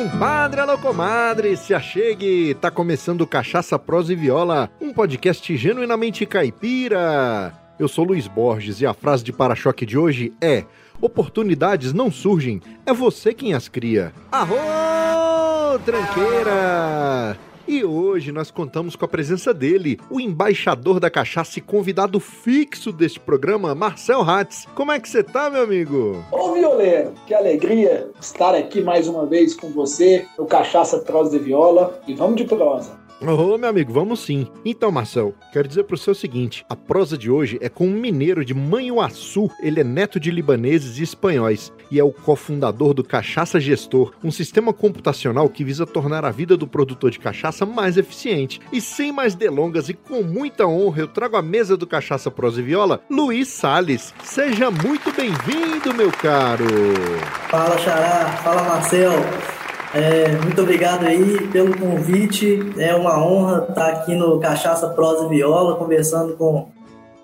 compadre, alô comadre, se achegue! Tá começando Cachaça, Prosa e Viola, um podcast genuinamente caipira. Eu sou Luiz Borges e a frase de para-choque de hoje é: Oportunidades não surgem, é você quem as cria. Arro, tranqueira! E hoje nós contamos com a presença dele, o embaixador da cachaça e convidado fixo deste programa, Marcel Hatz. Como é que você tá, meu amigo? Ô, Violeiro, que alegria estar aqui mais uma vez com você no Cachaça Prosa de Viola. E vamos de prosa. Ô, meu amigo, vamos sim. Então, Marcel, quero dizer seu o seguinte: a prosa de hoje é com um mineiro de Manhuaçu. Ele é neto de libaneses e espanhóis e é o cofundador do Cachaça Gestor, um sistema computacional que visa tornar a vida do produtor de cachaça mais eficiente. E sem mais delongas e com muita honra, eu trago à mesa do Cachaça Prosa e Viola, Luiz Sales. Seja muito bem-vindo, meu caro. Fala, Xará. Fala, Marcel. É, muito obrigado aí pelo convite. É uma honra estar aqui no Cachaça Prosa e Viola, conversando com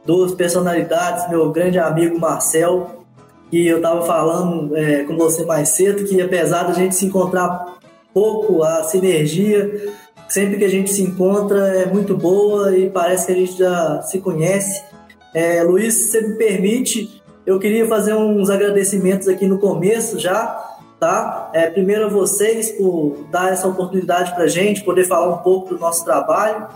duas personalidades, meu grande amigo Marcel, que eu estava falando é, com você mais cedo, que apesar da gente se encontrar pouco, a sinergia, sempre que a gente se encontra, é muito boa e parece que a gente já se conhece. É, Luiz, se você me permite, eu queria fazer uns agradecimentos aqui no começo já tá? É, primeiro a vocês por dar essa oportunidade para gente, poder falar um pouco do nosso trabalho.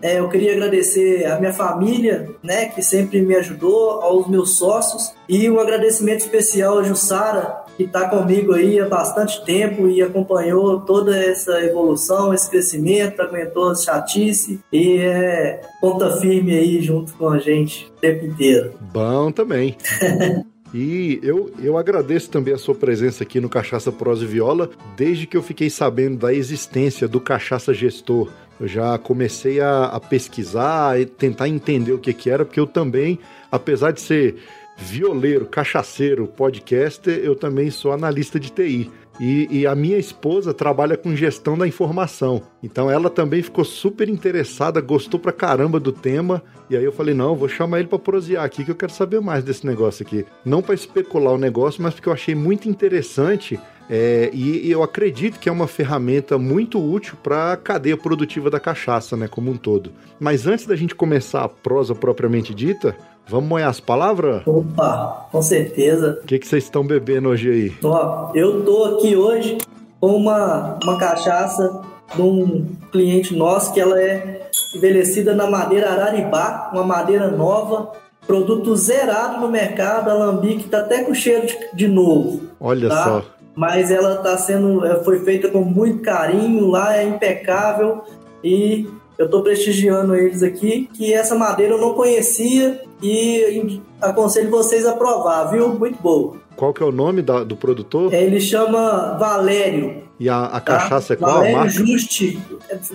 É, eu queria agradecer a minha família, né, que sempre me ajudou, aos meus sócios e um agradecimento especial a Jussara, que está comigo aí há bastante tempo e acompanhou toda essa evolução, esse crescimento, aguentou as chatice e é ponta firme aí junto com a gente o tempo inteiro. Bom também. E eu, eu agradeço também a sua presença aqui no Cachaça Prosa e Viola, desde que eu fiquei sabendo da existência do Cachaça Gestor. Eu já comecei a, a pesquisar e tentar entender o que, que era, porque eu também, apesar de ser violeiro, cachaceiro, podcaster, eu também sou analista de TI. E, e, a minha esposa trabalha com gestão da informação. Então ela também ficou super interessada, gostou pra caramba do tema. E aí eu falei: não, vou chamar ele pra prosear aqui, que eu quero saber mais desse negócio aqui. Não para especular o negócio, mas porque eu achei muito interessante. É, e, e, eu acredito que é uma ferramenta muito útil para a cadeia produtiva da cachaça, né, como um todo. Mas antes da gente começar a prosa propriamente dita, Vamos moer as palavras? Opa, com certeza. O que, que vocês estão bebendo hoje aí? Ó, eu tô aqui hoje com uma, uma cachaça de um cliente nosso que ela é envelhecida na madeira Araribá, uma madeira nova, produto zerado no mercado, a Alambique tá até com cheiro de, de novo. Olha tá? só. Mas ela tá sendo, foi feita com muito carinho, lá é impecável e eu estou prestigiando eles aqui, que essa madeira eu não conhecia e aconselho vocês a provar, viu? Muito boa. Qual que é o nome da, do produtor? Ele chama Valério. E a, a cachaça tá? é qual? Valério a Juste,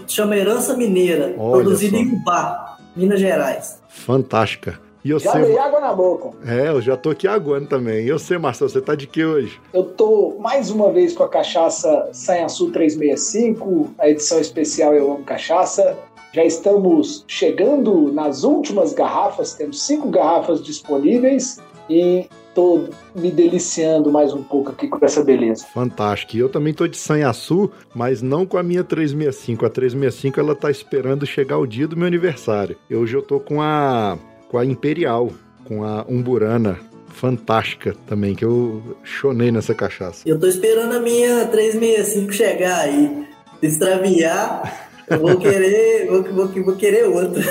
chama Herança Mineira, Olha produzida em Ubá, Minas Gerais. Fantástica. E eu já sei... dei água na boca. É, eu já tô aqui aguando também. E você, Marcelo, você tá de que hoje? Eu tô mais uma vez com a cachaça Sanhaçu 365, a edição especial Eu Amo Cachaça. Já estamos chegando nas últimas garrafas, temos cinco garrafas disponíveis e estou me deliciando mais um pouco aqui com essa beleza. Fantástico. E eu também estou de sanhaçu, mas não com a minha 365. A 365 ela tá esperando chegar o dia do meu aniversário. Hoje eu tô com a com a Imperial, com a Umburana fantástica também, que eu chonei nessa cachaça. Eu tô esperando a minha 365 chegar aí. Extraviar vou querer, vou, vou, vou querer outro.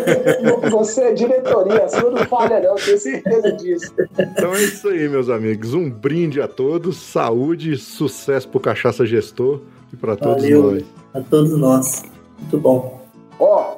Você é diretoria, a sua não falha, não, tenho certeza disso. Então é isso aí, meus amigos. Um brinde a todos, saúde, sucesso pro Cachaça Gestor e para todos nós. A todos nós. Muito bom. Ó,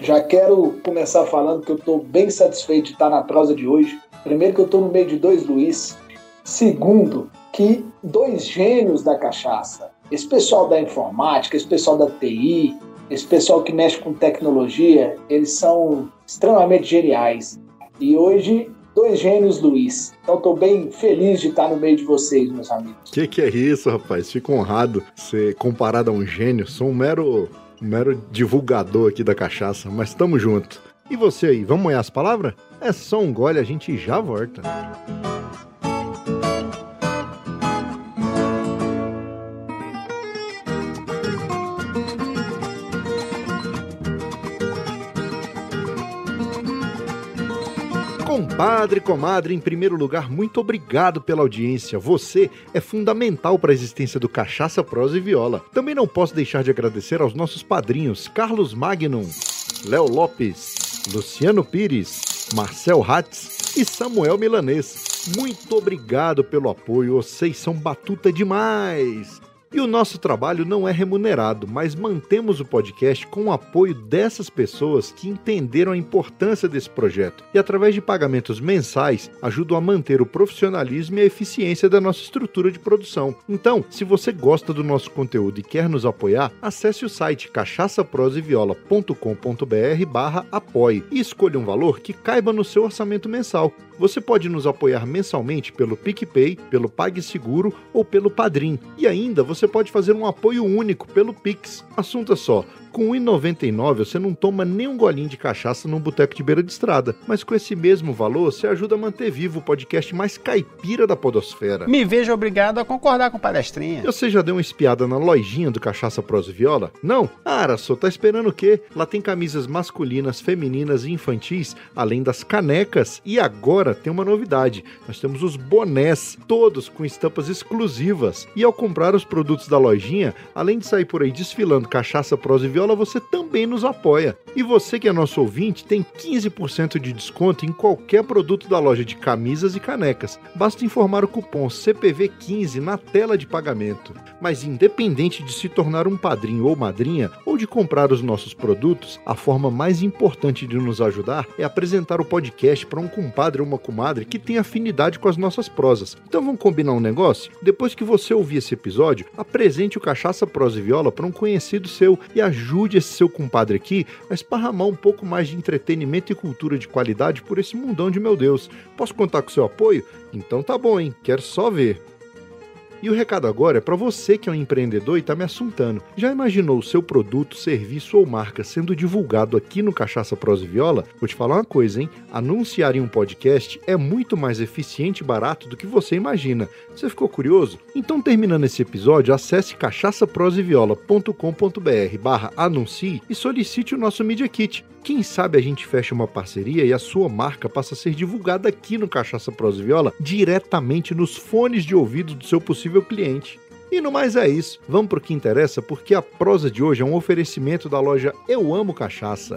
já quero começar falando que eu estou bem satisfeito de estar na prosa de hoje. Primeiro que eu estou no meio de dois Luiz. Segundo, que dois gênios da cachaça esse pessoal da informática, esse pessoal da TI, esse pessoal que mexe com tecnologia, eles são extremamente geniais. E hoje, dois gênios, Luiz. Então, estou bem feliz de estar no meio de vocês, meus amigos. Que que é isso, rapaz? Fico honrado ser comparado a um gênio. Sou um mero, um mero divulgador aqui da cachaça, mas estamos junto. E você aí, vamos molhar as palavras? É só um gole, a gente já volta. Música Compadre, comadre, em primeiro lugar, muito obrigado pela audiência. Você é fundamental para a existência do Cachaça, Prosa e Viola. Também não posso deixar de agradecer aos nossos padrinhos Carlos Magnum, Léo Lopes, Luciano Pires, Marcel Hatz e Samuel Milanês. Muito obrigado pelo apoio, vocês são batuta demais! E o nosso trabalho não é remunerado, mas mantemos o podcast com o apoio dessas pessoas que entenderam a importância desse projeto e, através de pagamentos mensais, ajudam a manter o profissionalismo e a eficiência da nossa estrutura de produção. Então, se você gosta do nosso conteúdo e quer nos apoiar, acesse o site cachaçaproseviola.com.br barra apoie e escolha um valor que caiba no seu orçamento mensal. Você pode nos apoiar mensalmente pelo PicPay, pelo PagSeguro ou pelo Padrim. E ainda você pode fazer um apoio único pelo Pix. Assunto é só, com 1,99 você não toma nem um golinho de cachaça num boteco de beira de estrada, mas com esse mesmo valor você ajuda a manter vivo o podcast mais caipira da podosfera. Me vejo obrigado a concordar com o palestrinha. Você já deu uma espiada na lojinha do Cachaça Prosa Viola? Não? Ah, Araçô, tá esperando o quê? Lá tem camisas masculinas, femininas e infantis, além das canecas e agora tem uma novidade. Nós temos os bonés, todos com estampas exclusivas. E ao comprar os produtos da lojinha, além de sair por aí desfilando Cachaça Prosa Viola, Você também nos apoia. E você que é nosso ouvinte tem 15% de desconto em qualquer produto da loja de camisas e canecas. Basta informar o cupom CPV15 na tela de pagamento. Mas independente de se tornar um padrinho ou madrinha ou de comprar os nossos produtos, a forma mais importante de nos ajudar é apresentar o podcast para um compadre ou uma comadre que tem afinidade com as nossas prosas. Então vamos combinar um negócio? Depois que você ouvir esse episódio, apresente o Cachaça Prosa e Viola para um conhecido seu e ajude ajude esse seu compadre aqui a esparramar um pouco mais de entretenimento e cultura de qualidade por esse mundão de meu Deus. Posso contar com seu apoio? Então tá bom, hein? Quero só ver. E o recado agora é para você que é um empreendedor e está me assuntando. Já imaginou o seu produto, serviço ou marca sendo divulgado aqui no Cachaça Pros Viola? Vou te falar uma coisa, hein? Anunciar em um podcast é muito mais eficiente e barato do que você imagina. Você ficou curioso? Então, terminando esse episódio, acesse cachaçaproseviola.com.br barra anuncie e solicite o nosso Media Kit. Quem sabe a gente fecha uma parceria e a sua marca passa a ser divulgada aqui no Cachaça Pros Viola diretamente nos fones de ouvido do seu possível cliente. E no mais é isso. Vamos para o que interessa, porque a prosa de hoje é um oferecimento da loja Eu Amo Cachaça.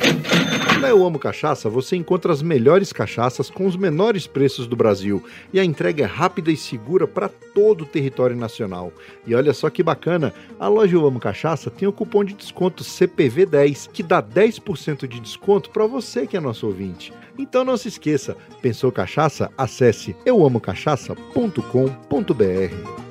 Na Eu Amo Cachaça você encontra as melhores cachaças com os menores preços do Brasil e a entrega é rápida e segura para todo o território nacional. E olha só que bacana, a loja Eu Amo Cachaça tem o cupom de desconto CPV10 que dá 10% de desconto para você que é nosso ouvinte. Então não se esqueça, pensou cachaça? Acesse euamocachaça.com.br.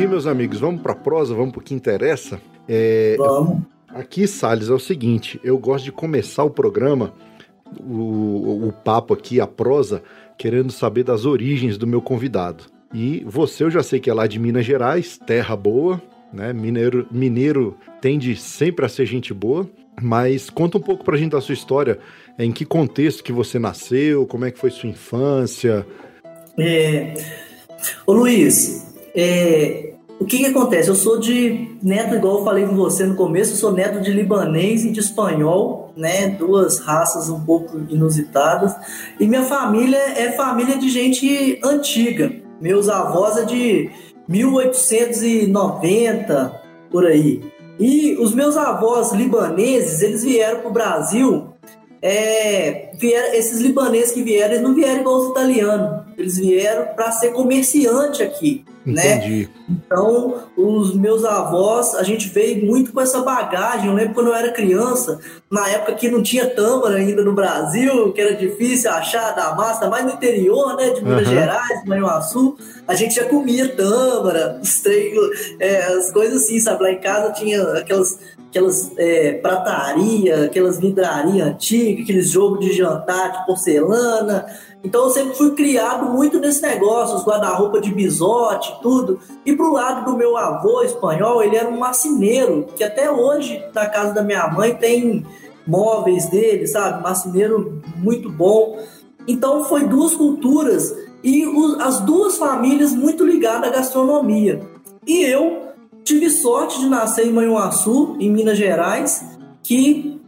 Aí, meus amigos. Vamos para a prosa, vamos para o que interessa. É, vamos. Aqui, Salles, é o seguinte: eu gosto de começar o programa, o, o papo aqui, a prosa, querendo saber das origens do meu convidado. E você, eu já sei que é lá de Minas Gerais, terra boa, né? Mineiro, mineiro tende sempre a ser gente boa. Mas conta um pouco pra gente da sua história, em que contexto que você nasceu, como é que foi sua infância. É... Ô Luiz, é, o que, que acontece? Eu sou de neto, igual eu falei com você no começo, eu sou neto de libanês e de espanhol, né? Duas raças um pouco inusitadas. E minha família é família de gente antiga. Meus avós é de 1890, por aí. E os meus avós libaneses, eles vieram para o Brasil. É, vieram, esses libaneses que vieram, eles não vieram igual os italianos. Eles vieram para ser comerciante aqui. Né? Entendi. Então, os meus avós, a gente veio muito com essa bagagem. Eu lembro quando eu era criança, na época que não tinha tâmara ainda no Brasil, que era difícil achar da massa, mais no interior, né, de Minas uhum. Gerais, Manhuaçu, a gente já comia tâmara, os três, é, as coisas assim, sabe? Lá em casa tinha aquelas aquelas é, prataria, aquelas vidrarias antigas, aqueles jogos de jantar de porcelana. Então eu sempre fui criado muito nesse negócio, os guarda-roupa de bisote, tudo. E pro lado do meu avô espanhol, ele era um marceneiro, que até hoje na casa da minha mãe tem móveis dele, sabe? Marceneiro muito bom. Então foi duas culturas e as duas famílias muito ligadas à gastronomia. E eu tive sorte de nascer em Manhuaçu, em Minas Gerais, que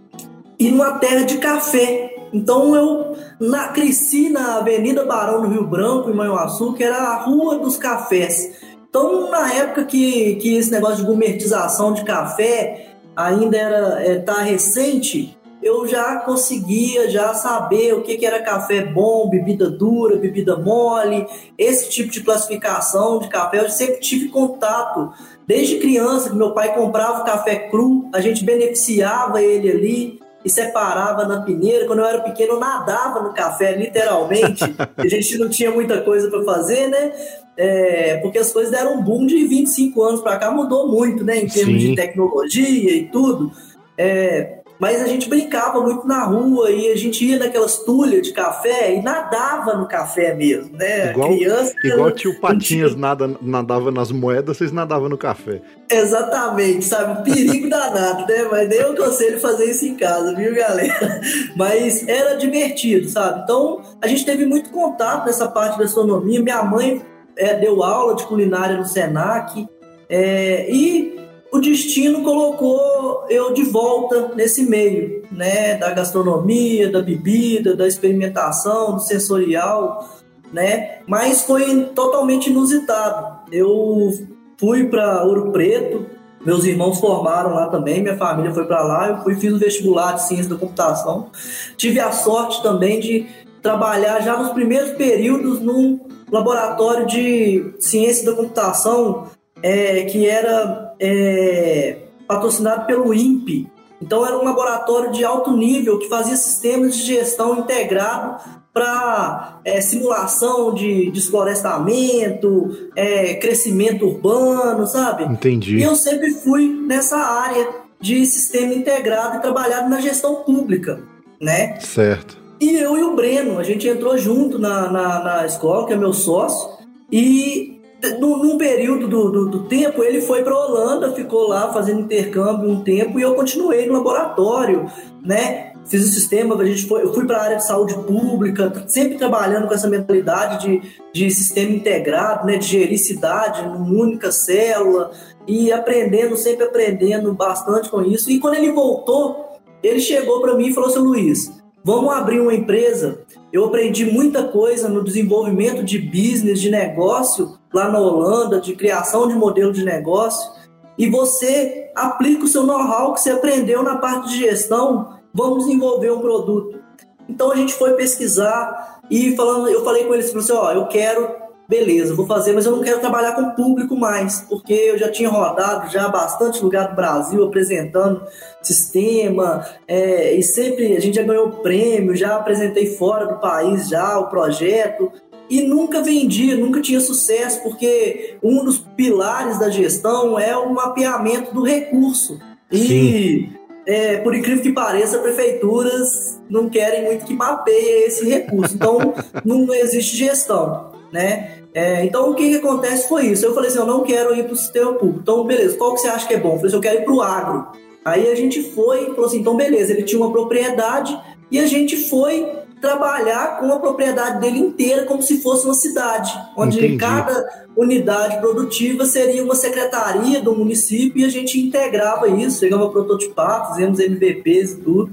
e numa terra de café. Então eu na, cresci na Avenida Barão do Rio Branco, em Manhuaçu, que era a Rua dos Cafés. Então, na época que, que esse negócio de gourmetização de café ainda era é, tá recente, eu já conseguia já saber o que, que era café bom, bebida dura, bebida mole, esse tipo de classificação de café. Eu sempre tive contato desde criança, que meu pai comprava café cru, a gente beneficiava ele ali e separava na peneira. Quando eu era pequeno, eu nadava no café, literalmente. a gente não tinha muita coisa para fazer, né? É, porque as coisas deram um boom de 25 anos para cá, mudou muito, né? Em termos Sim. de tecnologia e tudo. É, mas a gente brincava muito na rua e a gente ia naquelas tulhas de café e nadava no café mesmo, né? Igual, Criança, igual tio Patinhas nada, nadava nas moedas, vocês nadavam no café. Exatamente, sabe? Perigo danado, né? Mas nem eu aconselho fazer isso em casa, viu, galera? Mas era divertido, sabe? Então a gente teve muito contato nessa parte da astronomia. Minha mãe é, deu aula de culinária no Senac. É, e o destino colocou eu de volta nesse meio, né, da gastronomia, da bebida, da experimentação, do sensorial, né? Mas foi totalmente inusitado. Eu fui para Ouro Preto, meus irmãos formaram lá também, minha família foi para lá, eu fui fiz o vestibular de ciência da computação. Tive a sorte também de trabalhar já nos primeiros períodos num laboratório de ciência da computação é, que era é, patrocinado pelo INPE. Então era um laboratório de alto nível que fazia sistemas de gestão integrado para é, simulação de desflorestamento, é, crescimento urbano, sabe? Entendi. E eu sempre fui nessa área de sistema integrado e trabalhado na gestão pública, né? Certo. E eu e o Breno, a gente entrou junto na, na, na escola, que é meu sócio, e num período do, do, do, tempo, ele foi para Holanda, ficou lá fazendo intercâmbio um tempo e eu continuei no laboratório, né? Fiz o sistema, a gente foi, eu fui para a área de saúde pública, sempre trabalhando com essa mentalidade de, de sistema integrado, né? De gerir cidade numa única célula e aprendendo, sempre aprendendo bastante com isso. E quando ele voltou, ele chegou para mim e falou assim: Luiz, vamos abrir uma empresa. Eu aprendi muita coisa no desenvolvimento de business, de negócio lá na Holanda, de criação de modelo de negócio, e você aplica o seu know-how que você aprendeu na parte de gestão, vamos desenvolver um produto. Então a gente foi pesquisar e falando, eu falei com eles assim, ó, eu quero, beleza, vou fazer, mas eu não quero trabalhar com público mais, porque eu já tinha rodado já bastante lugar do Brasil apresentando sistema, é, e sempre a gente já ganhou prêmio, já apresentei fora do país já o projeto, e nunca vendia, nunca tinha sucesso, porque um dos pilares da gestão é o mapeamento do recurso. E, é, por incrível que pareça, prefeituras não querem muito que mapeie esse recurso. Então, não existe gestão, né? É, então, o que, que acontece foi isso. Eu falei assim, eu não quero ir para o sistema público. Então, beleza, qual que você acha que é bom? Eu falei assim, eu quero ir para o agro. Aí a gente foi e falou assim, então beleza, ele tinha uma propriedade e a gente foi trabalhar com a propriedade dele inteira como se fosse uma cidade, onde Entendi. cada unidade produtiva seria uma secretaria do município e a gente integrava isso, chegava a prototipar, fizemos MVPs e tudo.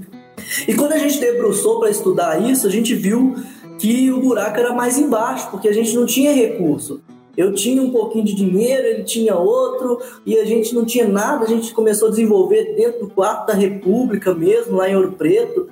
E quando a gente debruçou para estudar isso, a gente viu que o buraco era mais embaixo, porque a gente não tinha recurso. Eu tinha um pouquinho de dinheiro, ele tinha outro, e a gente não tinha nada. A gente começou a desenvolver dentro do quarto da República mesmo, lá em Ouro Preto.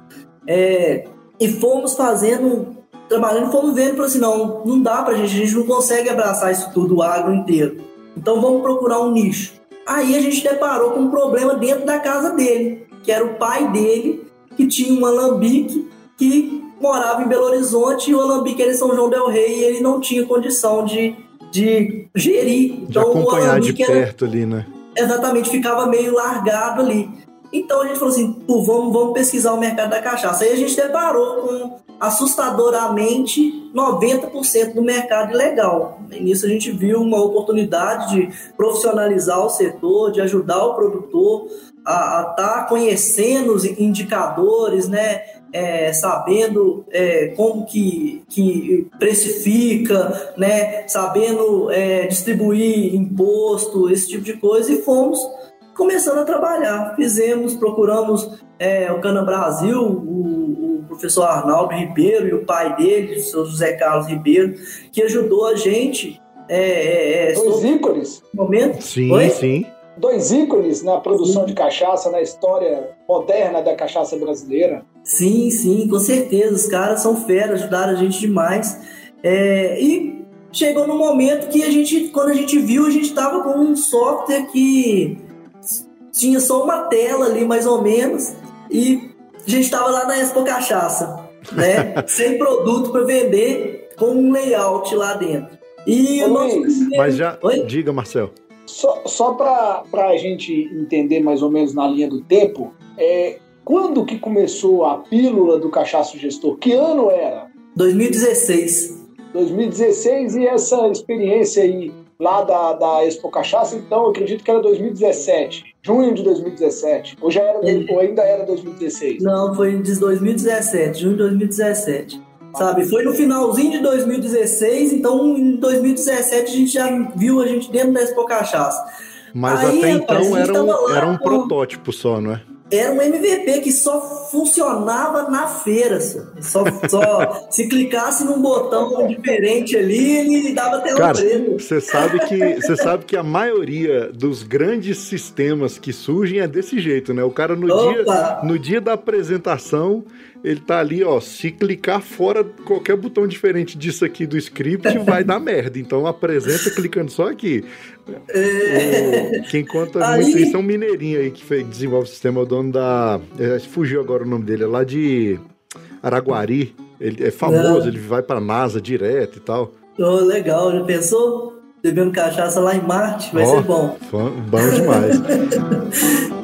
É, e fomos fazendo trabalhando, fomos vendo, falou assim, não, não dá pra gente, a gente não consegue abraçar isso tudo, o agro inteiro. Então vamos procurar um nicho. Aí a gente deparou com um problema dentro da casa dele, que era o pai dele, que tinha um alambique que morava em Belo Horizonte e o alambique era em São João del Rei e ele não tinha condição de, de gerir. De então, acompanhar de perto era, ali, né? Exatamente, ficava meio largado ali. Então a gente falou assim, pô, vamos, vamos pesquisar o mercado da cachaça. Aí a gente deparou com assustadoramente 90% do mercado ilegal. E nisso a gente viu uma oportunidade de profissionalizar o setor, de ajudar o produtor a estar tá conhecendo os indicadores, né? É, sabendo é, como que, que precifica, né? sabendo é, distribuir imposto, esse tipo de coisa, e fomos começando a trabalhar. Fizemos, procuramos é, o Cana Brasil, o, o, professor Arnaldo Ribeiro e o pai dele, o seu José Carlos Ribeiro, que ajudou a gente. É, é, é Dois ícones? Momento. Sim, Oi? sim. Dois ícones na produção sim. de cachaça, na história moderna da cachaça brasileira. Sim, sim, com certeza. Os caras são feras, ajudaram a gente demais. É, e chegou no momento que a gente, quando a gente viu, a gente estava com um software que tinha só uma tela ali, mais ou menos, e a gente estava lá na Expo Cachaça, né? sem produto para vender, com um layout lá dentro. E Ô, primeiro... Mas já. Oi? Diga, Marcel. Só, só para a gente entender mais ou menos na linha do tempo, é, quando que começou a pílula do cachaço gestor? Que ano era? 2016. 2016 e essa experiência aí lá da, da Expo Cachaça, então eu acredito que era 2017, junho de 2017. Ou, já era, ou ainda era 2016? Não, foi de 2017, junho de 2017. Sabe, foi no finalzinho de 2016, então em 2017 a gente já viu a gente dentro da Expo Cachaça. Mas Aí, até então era um, era um protótipo só, não é? Era um MVP que só funcionava na feira. Só, só se clicasse num botão diferente ali, ele dava tela Cara, Você sabe que você sabe que a maioria dos grandes sistemas que surgem é desse jeito, né? O cara no dia no dia da apresentação ele tá ali, ó, se clicar fora qualquer botão diferente disso aqui do script, vai dar merda. Então apresenta clicando só aqui. É... O, quem conta aí... muito isso é um mineirinho aí que fez, desenvolve o sistema, o dono da. É, fugiu agora o nome dele, é lá de Araguari. Ele é famoso, ele vai pra NASA direto e tal. Oh, legal, já pensou? Bebendo cachaça lá em Marte, vai oh, ser bom. Bom demais.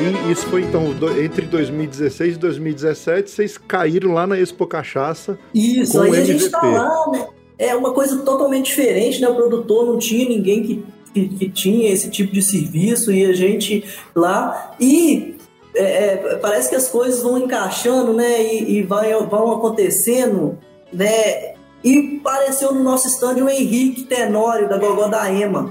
Aí, isso foi então entre 2016 e 2017, vocês caíram lá na Expo Cachaça. Isso, com aí o a gente tá lá, né? É uma coisa totalmente diferente, né? O produtor não tinha ninguém que, que, que tinha esse tipo de serviço e a gente lá. E é, é, parece que as coisas vão encaixando, né? E, e vai, vão acontecendo, né? E apareceu no nosso stand o Henrique Tenório, da Gogó da Ema,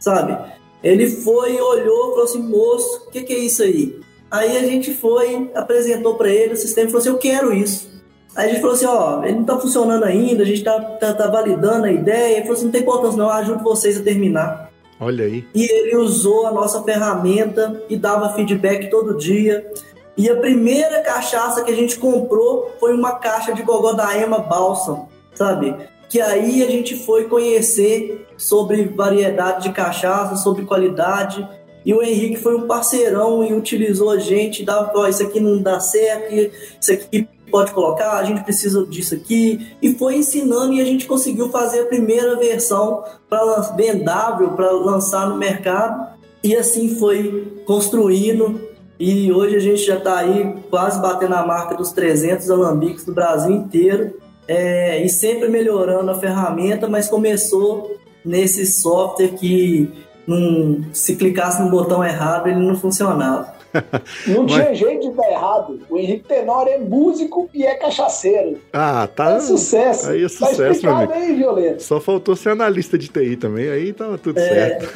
sabe? Ele foi, olhou, falou assim: moço, o que, que é isso aí? Aí a gente foi, apresentou para ele o sistema e falou assim: eu quero isso. Aí a gente falou assim: ó, ele não tá funcionando ainda, a gente tá, tá, tá validando a ideia. Ele falou assim: não tem importância, não, eu ajudo vocês a terminar. Olha aí. E ele usou a nossa ferramenta e dava feedback todo dia. E a primeira cachaça que a gente comprou foi uma caixa de gogó da Ema Balsam, sabe? Que aí a gente foi conhecer sobre variedade de cachaça, sobre qualidade. E o Henrique foi um parceirão e utilizou a gente, dava, ó, isso aqui não dá certo, isso aqui pode colocar, a gente precisa disso aqui. E foi ensinando e a gente conseguiu fazer a primeira versão para vendável, para lançar no mercado. E assim foi construindo. E hoje a gente já está aí quase batendo a marca dos 300 alambiques do Brasil inteiro. é, e sempre melhorando a ferramenta, mas começou nesse software que num, se clicasse no botão errado ele não funcionava. Não Mas... tinha jeito de dar errado. O Henrique Tenório é músico e é cachaceiro. Ah, tá. É sucesso. Aí é tá sucesso, tá meu aí, Violeta. Só faltou ser analista de TI também, aí tava tudo é... certo.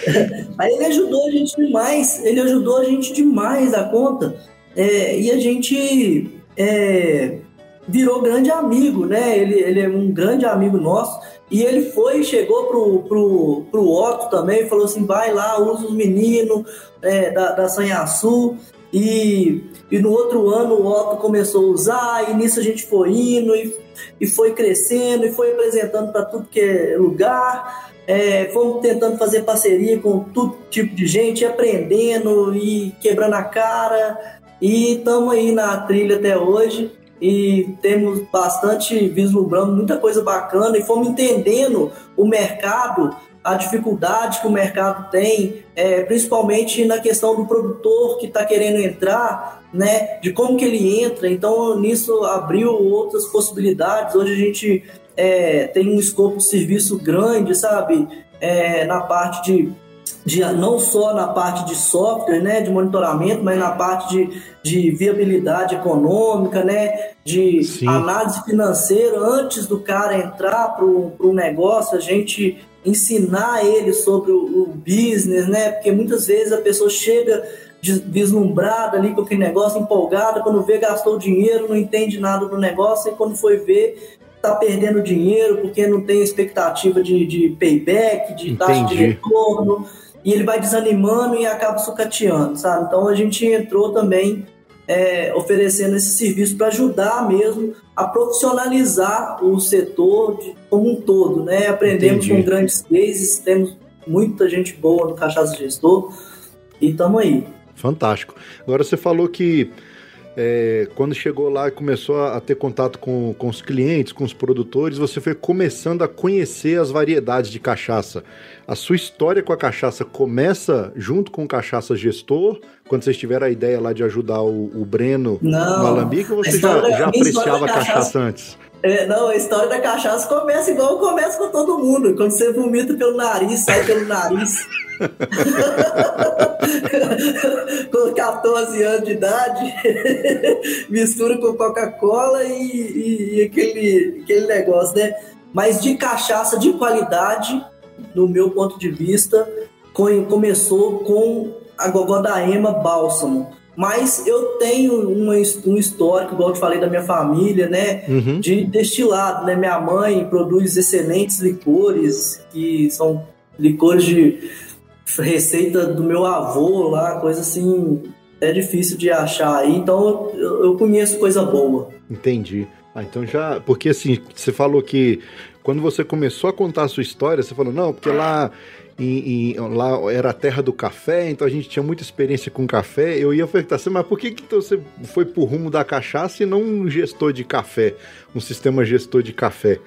aí ele ajudou a gente demais. Ele ajudou a gente demais a conta. É, e a gente é, virou grande amigo, né? Ele, ele é um grande amigo nosso. E ele foi, chegou pro, pro, pro Otto também, falou assim: vai lá, usa os meninos é, da, da Sanhaçu. E, e no outro ano o Otto começou a usar, e nisso a gente foi indo, e, e foi crescendo, e foi apresentando para tudo que é lugar. É, fomos tentando fazer parceria com todo tipo de gente, aprendendo e quebrando a cara. E estamos aí na trilha até hoje e temos bastante vislumbrando muita coisa bacana e fomos entendendo o mercado, a dificuldade que o mercado tem, é, principalmente na questão do produtor que está querendo entrar, né, de como que ele entra. Então nisso abriu outras possibilidades. Hoje a gente é, tem um escopo de serviço grande, sabe, é, na parte de de, não só na parte de software, né, de monitoramento, mas na parte de, de viabilidade econômica, né, de Sim. análise financeira antes do cara entrar para o negócio, a gente ensinar ele sobre o, o, business, né, porque muitas vezes a pessoa chega vislumbrada ali com aquele negócio, empolgada, quando vê gastou dinheiro, não entende nada do negócio e quando foi ver está perdendo dinheiro porque não tem expectativa de, de payback, de Entendi. taxa de retorno e ele vai desanimando e acaba sucateando, sabe? Então a gente entrou também é, oferecendo esse serviço para ajudar mesmo a profissionalizar o setor de, como um todo, né? Aprendemos Entendi. com grandes cases, temos muita gente boa no Cachaça Gestor e estamos aí. Fantástico. Agora você falou que é, quando chegou lá e começou a, ter contato com, com os clientes, com os produtores, você foi começando a conhecer as variedades de cachaça. A sua história com a cachaça começa junto com o Cachaça Gestor, quando vocês tiveram a ideia lá de ajudar o, o Breno não, no Alambique, ou você já, já apreciava a cachaça, cachaça antes? É, não, a história da cachaça começa igual começa com todo mundo. Quando você vomita pelo nariz, sai pelo nariz. com 14 anos de idade, mistura com Coca-Cola e, e, e, aquele, aquele negócio, né? Mas de cachaça de qualidade, no meu ponto de vista, começou com a Gogó da Ema Bálsamo. Mas eu tenho uma, um histórico, igual eu te falei, da minha família, né? Uhum. De destilado, né? Minha mãe produz excelentes licores, que são licores de receita do meu avô lá, coisa assim, é difícil de achar aí. Então eu, eu conheço coisa boa. Entendi. Ah, então já. Porque assim, você falou que quando você começou a contar a sua história, você falou, não, porque lá em, em, lá era a terra do café, então a gente tinha muita experiência com café. Eu ia perguntar assim, mas por que, que você foi pro rumo da cachaça e não um gestor de café, um sistema gestor de café?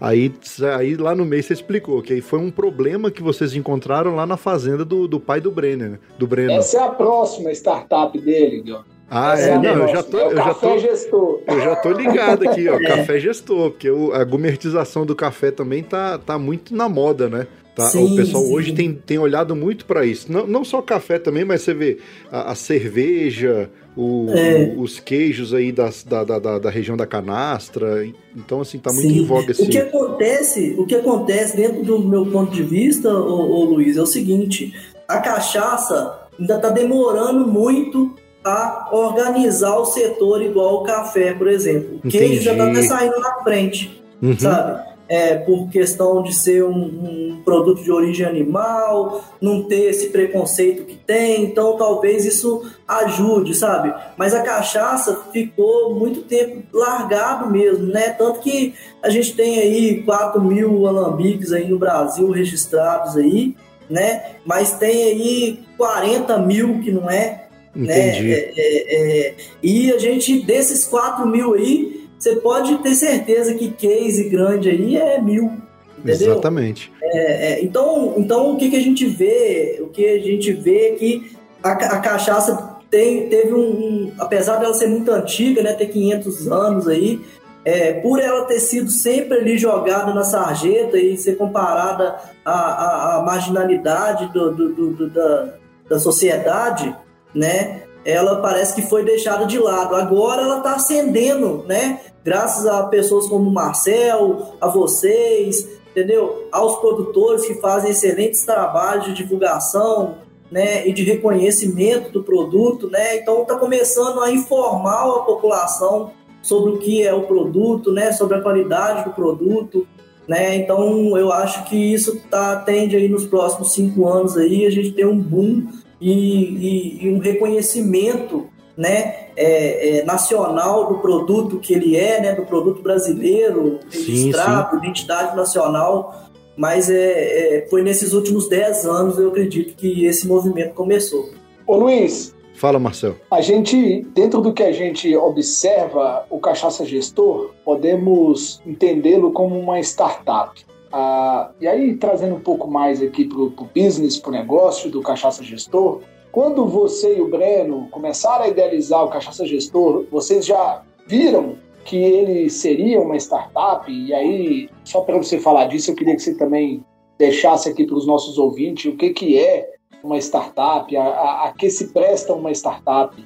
Aí, aí lá no meio você explicou que aí foi um problema que vocês encontraram lá na fazenda do, do pai do Brenner, né? do Brenner. Essa é a próxima startup dele, Guilherme. Ah, é, é não, eu já tô, é eu já tô, gestor. eu já tô ligado aqui, ó, é. café gestor, porque o, a gourmetização do café também tá, tá muito na moda, né? Tá? Sim, o pessoal sim. hoje tem, tem olhado muito para isso. Não, não só café também, mas você vê a, a cerveja, o, é. os queijos aí das, da, da, da, região da canastra. Então, assim, tá muito sim. em voga. Assim. O que acontece, o que acontece dentro do meu ponto de vista, ô, ô Luiz, é o seguinte: a cachaça ainda tá demorando muito a organizar o setor igual o café, por exemplo. O queijo já tá até saindo na frente, uhum. sabe? É, por questão de ser um, um, produto de origem animal, não ter esse preconceito que tem, então talvez isso ajude, sabe? Mas a cachaça ficou muito tempo largado mesmo, né? Tanto que a gente tem aí 4 mil alambiques aí no Brasil registrados aí, né? Mas tem aí 40 mil que não é, né? Entendi. né? É, é, é, e a gente, desses 4 mil aí, você pode ter certeza que case grande aí é mil. Entendeu? Exatamente. É, é, então, então o que, que a gente vê? O que a gente vê é que a, a cachaça tem, teve um, um, Apesar dela ser muito antiga, né? Ter 500 anos aí, é, por ela ter sido sempre ali jogada na sarjeta e ser comparada à, à, à marginalidade do, do, do, da, da sociedade, né? Ela parece que foi deixada de lado. Agora ela está ascendendo, né? Graças a pessoas como o Marcel, a vocês, entendeu? Aos produtores que fazem excelentes trabalhos de divulgação, né, e de reconhecimento do produto, né? Então está começando a informar a população sobre o que é o produto, né, sobre a qualidade do produto, né? Então eu acho que isso tá, tende aí nos próximos cinco anos aí a gente ter um boom e, e, e um reconhecimento, né, é, é, nacional do produto que ele é, né, do produto brasileiro registrado, sim, sim. identidade nacional. Mas é, é, foi nesses últimos dez anos, eu acredito, que esse movimento começou. Ô Luiz, Fala, Marcel. A gente, dentro do que a gente observa, o Cachaça Gestor, podemos entendê-lo como uma startup. Ah, e aí, trazendo um pouco mais aqui para o business, para o negócio do Cachaça Gestor, quando você e o Breno começaram a idealizar o Cachaça Gestor, vocês já viram que ele seria uma startup? E aí, só para você falar disso, eu queria que você também deixasse aqui para os nossos ouvintes o que, que é uma startup? A, a, a que se presta uma startup?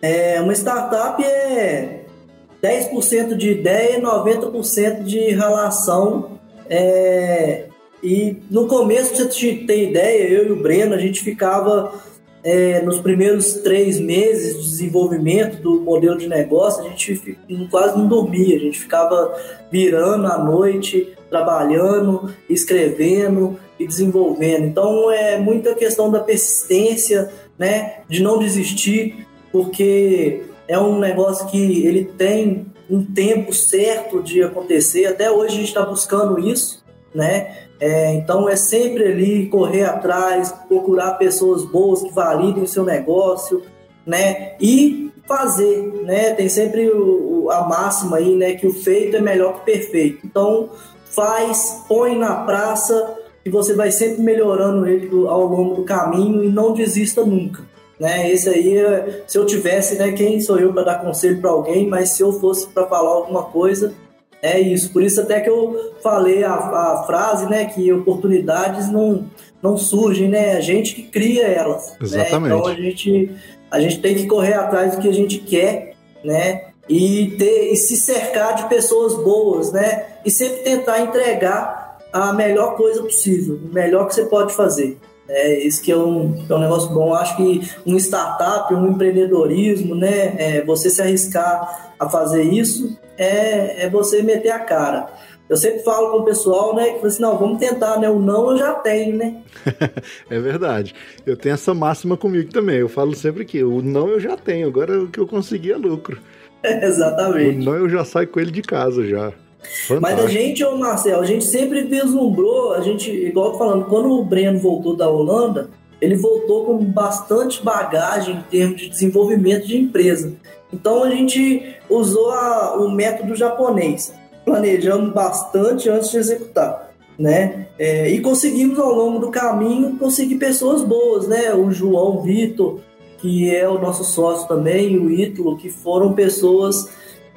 É, uma startup é 10% de ideia e 90% de relação. É, e no começo, pra você ter ideia, eu e o Breno, a gente ficava é, nos primeiros três meses de desenvolvimento do modelo de negócio, a gente quase não dormia, a gente ficava virando à noite, trabalhando, escrevendo e desenvolvendo. Então é muita questão da persistência, né, de não desistir, porque é um negócio que ele tem um tempo certo de acontecer. Até hoje a gente está buscando isso, né? É, então é sempre ali correr atrás, procurar pessoas boas que validem o seu negócio, né? E fazer, né? Tem sempre o, a máxima aí, né? Que o feito é melhor que o perfeito. Então faz, põe na praça e você vai sempre melhorando ele ao longo do caminho e não desista nunca. Né? Esse aí, se eu tivesse, né, quem sou eu para dar conselho para alguém, mas se eu fosse para falar alguma coisa, é isso. Por isso até que eu falei a, a frase, né, que oportunidades não, não surgem, né? A gente que cria elas. Exatamente. Né? Então a gente, a gente tem que correr atrás do que a gente quer, né? E, ter, e se cercar de pessoas boas, né? E sempre tentar entregar a melhor coisa possível, o melhor que você pode fazer. É, isso que é um, é um negócio bom. Acho que um startup, um empreendedorismo, né? É, você se arriscar a fazer isso é, é você meter a cara. Eu sempre falo com o pessoal, né? Que assim, não, vamos tentar, né? O não eu já tenho, né? é verdade. Eu tenho essa máxima comigo também. Eu falo sempre que o não eu já tenho, agora o que eu consegui é lucro. exatamente. O não eu já saio com ele de casa já. Fantástico. Mas a gente, ô Marcel, a gente sempre vislumbrou, a gente, igual falando, quando o Breno voltou da Holanda, ele voltou com bastante bagagem em termos de desenvolvimento de empresa. Então a gente usou a, o método japonês, planejando bastante antes de executar, né? É, e conseguimos ao longo do caminho conseguir pessoas boas, né? O João Vitor, que é o nosso sócio também, e o Ítalo, que foram pessoas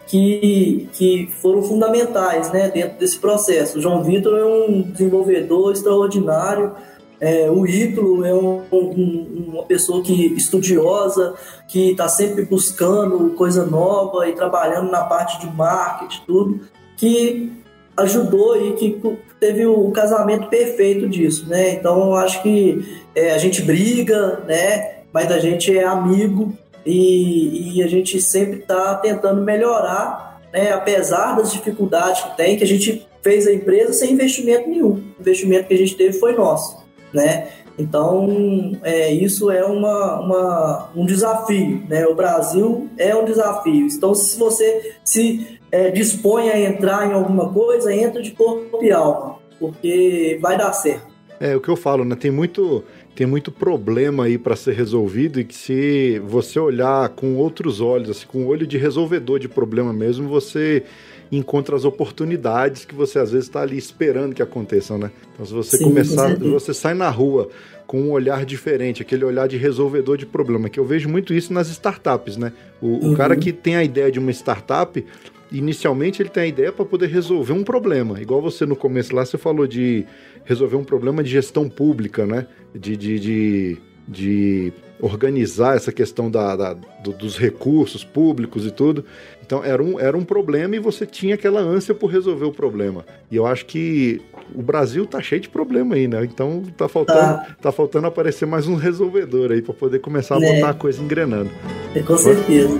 que, que foram fundamentais né, dentro desse processo. O João Vitor é um desenvolvedor extraordinário, é, o Ítalo é um, um, uma pessoa que estudiosa, que está sempre buscando coisa nova e trabalhando na parte de marketing tudo, que ajudou e que teve o casamento perfeito disso, né? Então acho que é, a gente briga, né? Mas a gente é amigo e, e a gente sempre está tentando melhorar, né, apesar das dificuldades que tem, que a gente fez a empresa sem investimento nenhum. O investimento que a gente teve foi nosso, né? Então, é, isso é uma, uma, um desafio, né? O Brasil é um desafio. Então, se você se é, dispõe a entrar em alguma coisa, entra de corpo e alma, porque vai dar certo. É o que eu falo, né? Tem muito tem muito problema aí para ser resolvido e que se você olhar com outros olhos, assim, com o olho de resolvedor de problema mesmo, você encontra as oportunidades que você às vezes está ali esperando que aconteçam, né? Então se você Sim, começar, você sai na rua com um olhar diferente, aquele olhar de resolvedor de problema, que eu vejo muito isso nas startups, né? O, uhum. o cara que tem a ideia de uma startup, inicialmente ele tem a ideia para poder resolver um problema. Igual você no começo lá, você falou de resolver um problema de gestão pública, né? De, de, de, de organizar essa questão da, da do, dos recursos públicos e tudo. Então era um, era um problema e você tinha aquela ânsia por resolver o problema. E eu acho que o Brasil tá cheio de problema aí, né? Então tá faltando, tá. tá faltando aparecer mais um resolvedor aí para poder começar a é. botar a coisa engrenando. É, com certeza.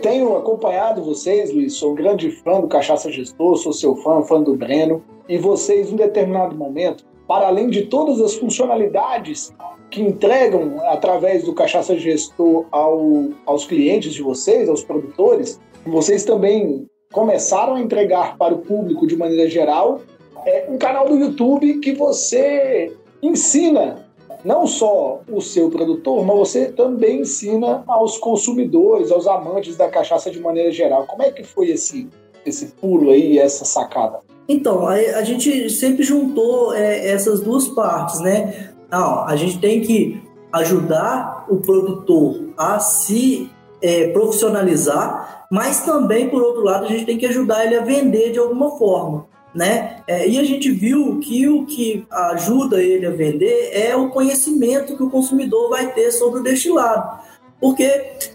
Tenho acompanhado vocês, Luiz, sou um grande fã do Cachaça Gestor, sou seu fã, fã do Breno. E vocês, em determinado momento, para além de todas as funcionalidades que entregam através do Cachaça Gestor ao, aos clientes de vocês, aos produtores, vocês também começaram a entregar para o público de maneira geral é, um canal do YouTube que você ensina não só o seu produtor, mas você também ensina aos consumidores, aos amantes da cachaça de maneira geral. Como é que foi esse, esse pulo aí, essa sacada? Então, a, a gente sempre juntou é, essas duas partes, né? Não, a gente tem que ajudar o produtor a se é, profissionalizar, mas também, por outro lado, a gente tem que ajudar ele a vender de alguma forma, né? É, e a gente viu que o que ajuda ele a vender é o conhecimento que o consumidor vai ter sobre o destilado. Porque,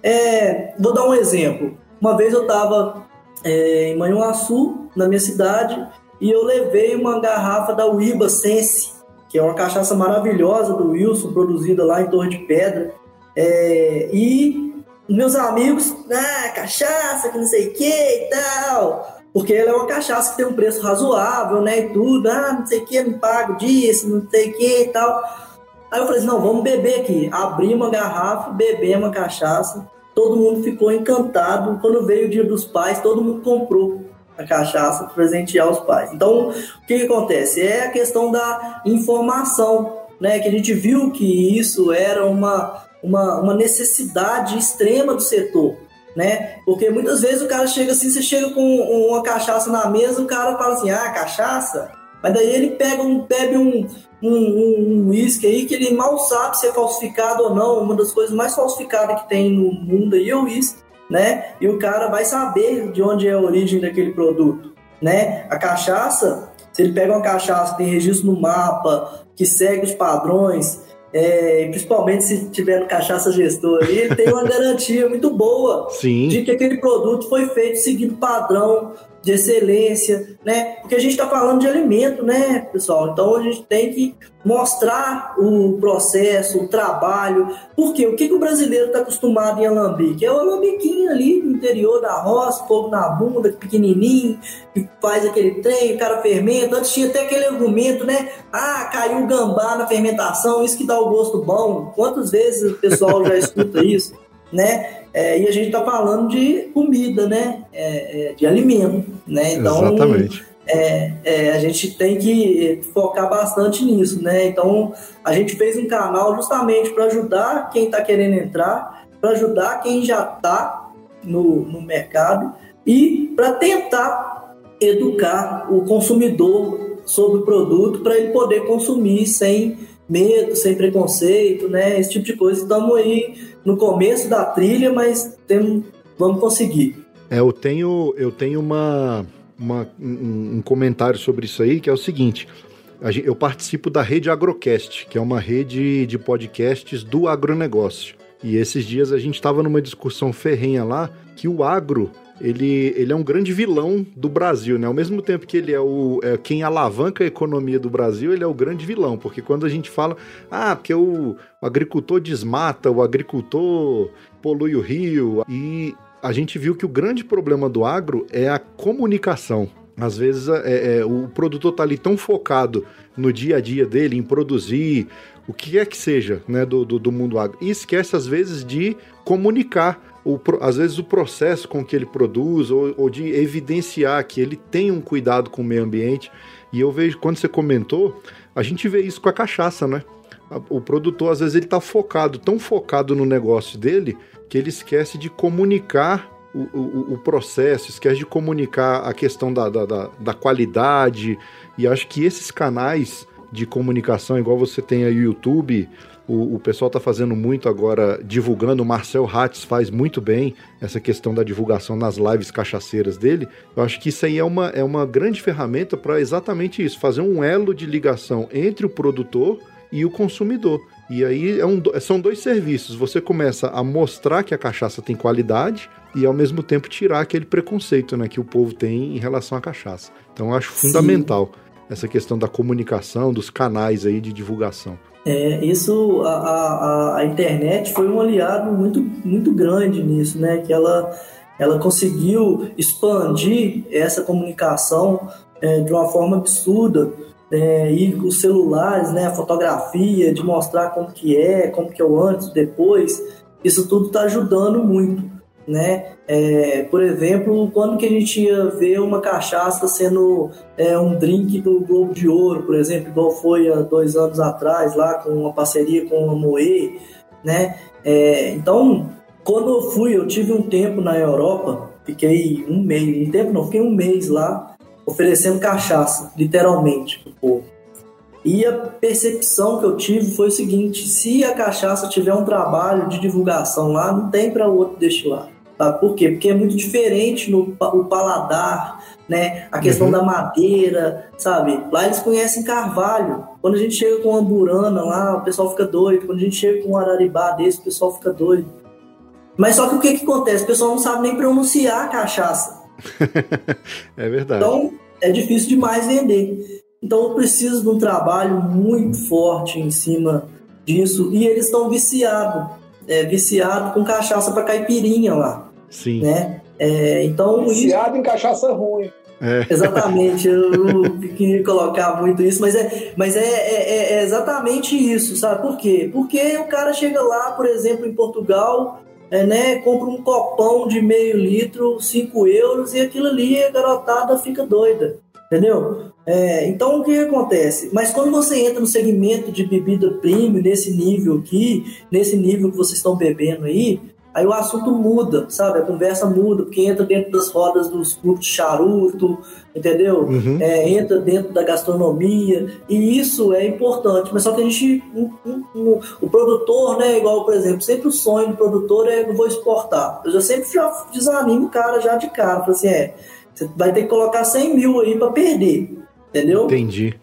é, vou dar um exemplo. Uma vez eu estava é, em Manhuaçu, na minha cidade, e eu levei uma garrafa da Uiba Sense, que é uma cachaça maravilhosa do Wilson, produzida lá em Torre de Pedra. É, e meus amigos, ah, cachaça, que não sei o que e tal. Porque ela é uma cachaça que tem um preço razoável, né? E tudo, ah, não sei o que, não pago disso, não sei o que e tal. Aí eu falei assim, não, vamos beber aqui. Abri uma garrafa, beber uma cachaça. Todo mundo ficou encantado. Quando veio o dia dos pais, todo mundo comprou a cachaça para presentear os pais. Então, o que, que, acontece? É a questão da informação, né? Que a gente viu que isso era uma, uma, uma necessidade extrema do setor, né? Porque muitas vezes o cara chega assim, você chega com uma cachaça na mesa, o cara fala assim, ah, cachaça? Mas daí ele pega um, bebe um, um, um whisky aí que ele mal sabe se é falsificado ou não. Uma das coisas mais falsificadas que tem no mundo aí é o whisky né? E o cara vai saber de onde é a origem daquele produto, né? A cachaça, se ele pega uma cachaça tem registro no mapa, que segue os padrões, é, principalmente se tiver no cachaça gestor ali, ele tem uma garantia muito boa Sim. de que aquele produto foi feito seguindo padrão de excelência, né? Porque a gente está falando de alimento, né, pessoal? Então a gente tem que mostrar o processo, o trabalho. Porque o que, que o brasileiro está acostumado em alambique? É o alambiquinho ali no interior da roça, fogo na bunda, pequenininho, que faz aquele trem, o cara fermenta. Antes tinha até aquele argumento, né? Ah, caiu o gambá na fermentação, isso que dá o gosto bom. Quantas vezes o pessoal já escuta isso, né? É, e a gente está falando de comida, né? É, é, de alimento, né? Então, Exatamente. É, é, a gente tem que focar bastante nisso, né? Então, a gente fez um canal justamente para ajudar quem está querendo entrar, para ajudar quem já está no, no mercado e para tentar educar o consumidor sobre o produto para ele poder consumir sem medo, sem preconceito, né? Esse tipo de coisa. Estamos aí no começo da trilha, mas temos, vamos conseguir. É, eu tenho, eu tenho uma, uma um, um comentário sobre isso aí, que é o seguinte. Eu participo da rede Agrocast, que é uma rede de podcasts do agronegócio. E esses dias a gente estava numa discussão ferrenha lá que o agro ele, ele é um grande vilão do Brasil, né? Ao mesmo tempo que ele é, o, é quem alavanca a economia do Brasil, ele é o grande vilão, porque quando a gente fala, ah, porque o, o agricultor desmata, o agricultor polui o rio, e a gente viu que o grande problema do agro é a comunicação. Às vezes é, é, o produtor está ali tão focado no dia a dia dele, em produzir o que é que seja né, do, do, do mundo agro, e esquece às vezes de comunicar o, às vezes o processo com que ele produz, ou, ou de evidenciar que ele tem um cuidado com o meio ambiente. E eu vejo, quando você comentou, a gente vê isso com a cachaça, né? O produtor, às vezes, ele está focado, tão focado no negócio dele, que ele esquece de comunicar o, o, o processo, esquece de comunicar a questão da, da, da, da qualidade. E acho que esses canais de comunicação, igual você tem aí o YouTube, o, o pessoal está fazendo muito agora, divulgando. O Marcel Hatz faz muito bem essa questão da divulgação nas lives cachaceiras dele. Eu acho que isso aí é uma, é uma grande ferramenta para exatamente isso fazer um elo de ligação entre o produtor e o consumidor. E aí é um, são dois serviços. Você começa a mostrar que a cachaça tem qualidade e ao mesmo tempo tirar aquele preconceito né, que o povo tem em relação à cachaça. Então eu acho Sim. fundamental essa questão da comunicação, dos canais aí de divulgação. É, isso, a, a, a, internet foi um aliado muito, muito grande nisso, né? Que ela, ela conseguiu expandir essa comunicação é, de uma forma absurda. É, e os celulares, né, a fotografia, de mostrar como que é, como que é o antes, depois, isso tudo está ajudando muito né? É, por exemplo, quando que a gente ia ver uma cachaça sendo é, um drink do Globo de Ouro, por exemplo, igual foi há dois anos atrás, lá com uma parceria com a Moe, né? É, então, quando eu fui, eu tive um tempo na Europa, fiquei um mês, um tempo não, fiquei um mês lá, oferecendo cachaça, literalmente, pro povo. E a percepção que eu tive foi o seguinte: se a cachaça tiver um trabalho de divulgação lá, não tem para o outro destilar. Tá? Por quê? Porque é muito diferente no o paladar, né? A questão uhum. da madeira, sabe? Lá eles conhecem carvalho. Quando a gente chega com uma burana lá, o pessoal fica doido. Quando a gente chega com um araribá desse, o pessoal fica doido. Mas só que o que, que acontece? O pessoal não sabe nem pronunciar a cachaça. é verdade. Então é difícil demais vender. Então eu preciso de um trabalho muito forte em cima disso. E eles estão viciados. É, viciado com cachaça para caipirinha lá. Sim. Né? É, então, Viciado em cachaça ruim. É. Exatamente, eu não queria colocar muito isso, mas, é, mas é, é, é, exatamente isso, sabe? Por quê? Porque o cara chega lá, por exemplo, em Portugal, é, né, compra um copão de meio litro, 5 euros, e aquilo ali, a garotada fica doida, entendeu? É, então, o que acontece? Mas quando você entra no segmento de bebida premium, nesse nível aqui, nesse nível que vocês estão bebendo aí, aí o assunto muda, sabe? A conversa muda, porque entra dentro das rodas dos grupos de charuto, entendeu? Uhum. É, entra dentro da gastronomia, e isso é importante, mas só que a gente, um, um, um, o produtor, né, igual, por exemplo, sempre o sonho do produtor é, eu vou exportar. Eu já sempre já desanimo o cara já de cara, falo assim, é, você vai ter que colocar 100 mil aí para perder, entendeu? Entendi.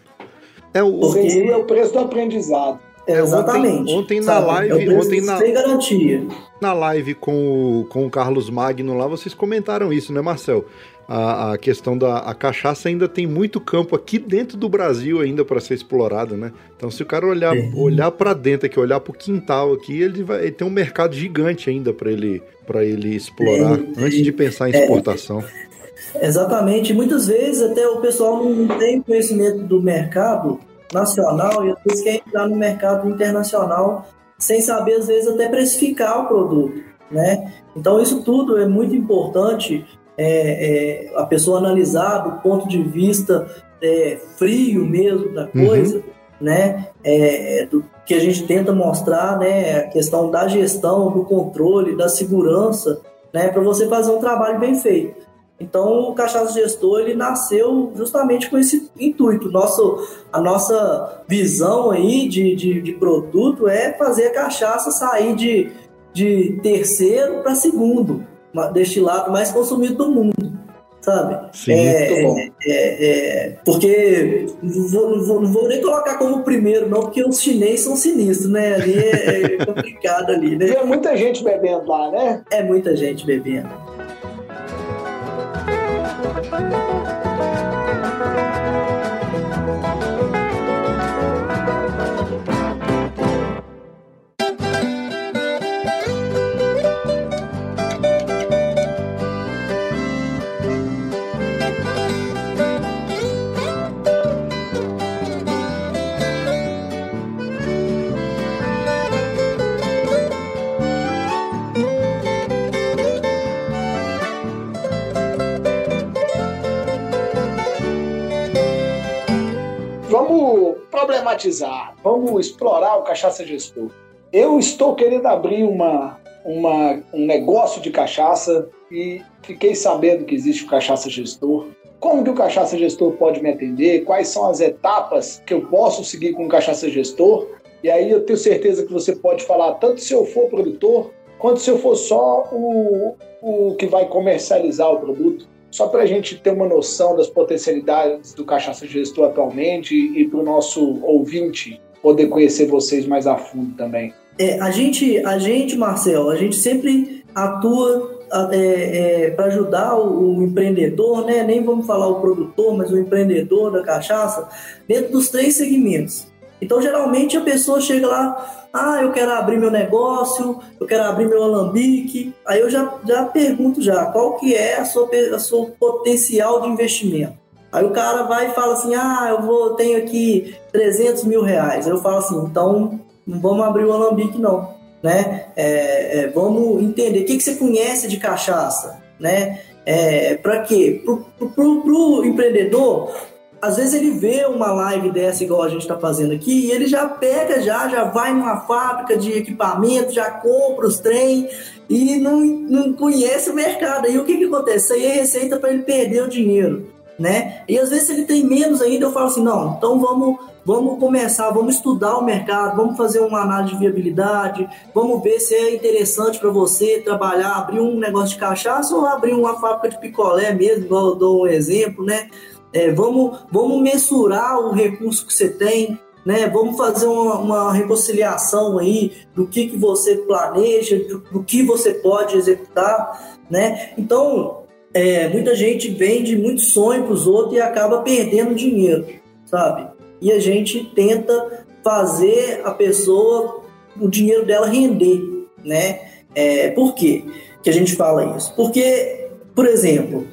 É o, porque... é o preço do aprendizado. É, exatamente. Ontem, ontem na live. É ontem na, sem garantia. Na live com o, com o Carlos Magno lá, vocês comentaram isso, né, Marcel? A, a questão da a cachaça ainda tem muito campo aqui dentro do Brasil ainda para ser explorado, né? Então, se o cara olhar, é. olhar para dentro aqui, olhar para o quintal aqui, ele vai ele tem um mercado gigante ainda para ele para ele explorar é, antes de pensar em é. exportação. Exatamente. Muitas vezes até o pessoal não tem conhecimento do mercado nacional e às vezes quer entrar no mercado internacional sem saber, às vezes, até precificar o produto, né? Então, isso tudo é muito importante é, é, a pessoa analisar do ponto de vista é, frio mesmo da uhum. coisa, uhum. né? É, do que a gente tenta mostrar, né? A questão da gestão, do controle, da segurança, né? Para você fazer um trabalho bem feito. Então, o Cachaça Gestor ele nasceu justamente com esse intuito. Nosso, a nossa visão aí de, de, de produto é fazer a cachaça sair de, de terceiro para segundo destilado mais consumido do mundo, sabe? Sim, é, é, é, porque não vou, não, vou, não vou, nem colocar como primeiro, não, porque os chineses são sinistros, né? Ali é, é complicado ali, né? é muita gente bebendo lá, né? É muita gente bebendo. Vamos problematizar, vamos explorar o cachaça gestor. Eu estou querendo abrir uma, uma, um negócio de cachaça e fiquei sabendo que existe o cachaça gestor. Como que o cachaça gestor pode me atender? Quais são as etapas que eu posso seguir com o cachaça gestor? E aí eu tenho certeza que você pode falar tanto se eu for produtor, quanto se eu for só o, o que vai comercializar o produto. Só para a gente ter uma noção das potencialidades do Cachaça Gestor atualmente e para o nosso ouvinte poder conhecer vocês mais a fundo também. É, a gente, a gente, Marcel, a gente sempre atua é, é, para ajudar o, o, empreendedor, né? Nem vamos falar o produtor, mas o empreendedor da cachaça, dentro dos três segmentos. Então, geralmente a pessoa chega lá, ah, eu quero abrir meu negócio, eu quero abrir meu alambique. Aí eu já, já pergunto já, qual que é a sua, a sua potencial de investimento? Aí o cara vai e fala assim, ah, eu vou, tenho aqui 300 mil reais. Aí eu falo assim, então não vamos abrir o alambique não, né? É, é, vamos entender, o que, que você conhece de cachaça, né? É, para quê? Pro, pro empreendedor, às vezes ele vê uma live dessa igual a gente está fazendo aqui e ele já pega já, já vai numa fábrica de equipamento, já compra os trem e não, não conhece o mercado. E o que, que acontece? Aí é receita para ele perder o dinheiro, né? E às vezes ele tem menos ainda, eu falo assim, não, então vamos, vamos começar, vamos estudar o mercado, vamos fazer uma análise de viabilidade, vamos ver se é interessante para você trabalhar, abrir um negócio de cachaça ou abrir uma fábrica de picolé mesmo, igual eu dou um exemplo, né? É, vamos, vamos mensurar o recurso que você tem, né? Vamos fazer uma, uma reconciliação aí do que, que você planeja, do, do que você pode executar, né? Então, é, muita gente vende muito sonho para os outros e acaba perdendo dinheiro, sabe? E a gente tenta fazer a pessoa, o dinheiro dela render, né? É, por quê que a gente fala isso? Porque, por exemplo,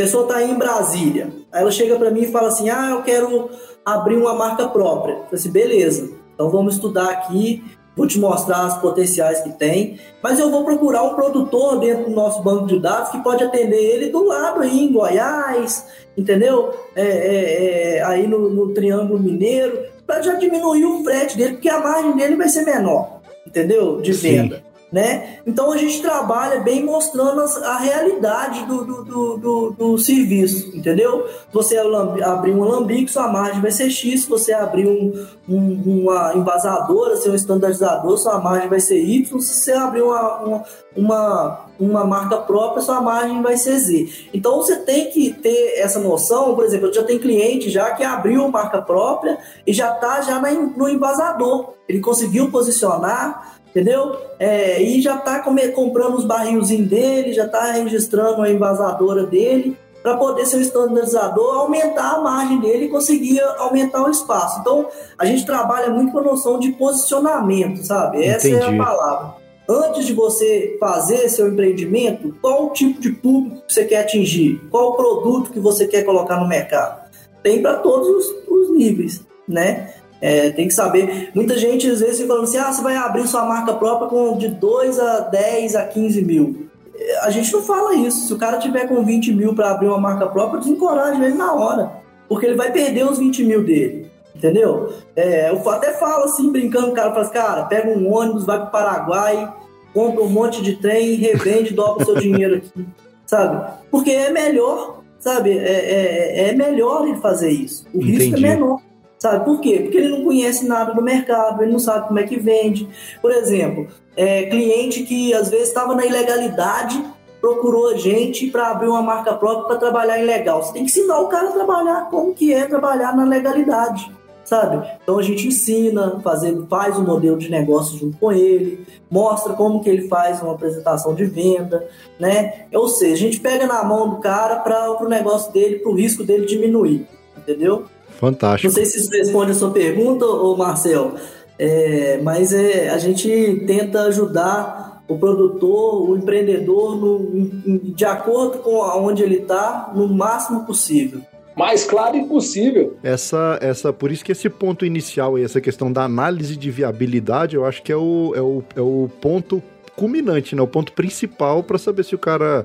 pessoa está em Brasília, aí ela chega para mim e fala assim: Ah, eu quero abrir uma marca própria. Eu falei assim: beleza, então vamos estudar aqui, vou te mostrar as potenciais que tem, mas eu vou procurar um produtor dentro do nosso banco de dados que pode atender ele do lado aí, em Goiás, entendeu? É, é, é, aí no, no Triângulo Mineiro, para já diminuir o frete dele, porque a margem dele vai ser menor, entendeu? De venda. Sim né? Então a gente trabalha bem mostrando a realidade do, do, do, do, do serviço, entendeu? Você abrir um alambique, sua margem vai ser X, se você abrir um, um, uma envasadora, ser um estandardizador, sua margem vai ser Y, se você abrir uma, uma, uma, uma marca própria, sua margem vai ser Z. Então você tem que ter essa noção, por exemplo, eu já tenho cliente já que abriu marca própria e já está já no envasador. Ele conseguiu posicionar entendeu? É, e já está comprando os barrilzinhos dele, já está registrando a envasadora dele, para poder ser um estandardizador, aumentar a margem dele e conseguir aumentar o espaço. Então, a gente trabalha muito com a noção de posicionamento, sabe? Essa Entendi. é a palavra. Antes de você fazer seu empreendimento, qual o tipo de público que você quer atingir? Qual o produto que você quer colocar no mercado? Tem para todos os, os níveis, né? É, tem que saber. Muita gente às vezes fica falando assim: ah, você vai abrir sua marca própria com de 2 a 10 a 15 mil. É, a gente não fala isso. Se o cara tiver com 20 mil para abrir uma marca própria, desencoraja ele na hora. Porque ele vai perder os 20 mil dele. Entendeu? É, eu até falo assim, brincando, o cara fala assim, cara, pega um ônibus, vai pro Paraguai, compra um monte de trem, revende, dobra o seu dinheiro aqui. Sabe? Porque é melhor, sabe? É, é, é melhor ele fazer isso. O Entendi. risco é menor. Sabe por quê? Porque ele não conhece nada do mercado, ele não sabe como é que vende. Por exemplo, é, cliente que às vezes estava na ilegalidade procurou a gente para abrir uma marca própria para trabalhar ilegal. Você tem que ensinar o cara a trabalhar como que é trabalhar na legalidade, sabe? Então a gente ensina, fazer, faz um modelo de negócio junto com ele, mostra como que ele faz uma apresentação de venda, né? Ou seja, a gente pega na mão do cara para o negócio dele, para o risco dele diminuir, entendeu? Fantástico. Não sei se isso responde a sua pergunta, ô Marcel, é, mas é, a gente tenta ajudar o produtor, o empreendedor, no, de acordo com onde ele está, no máximo possível mais claro impossível. Essa, essa, por isso que esse ponto inicial e essa questão da análise de viabilidade, eu acho que é o, é o, é o ponto culminante, né? O ponto principal para saber se o cara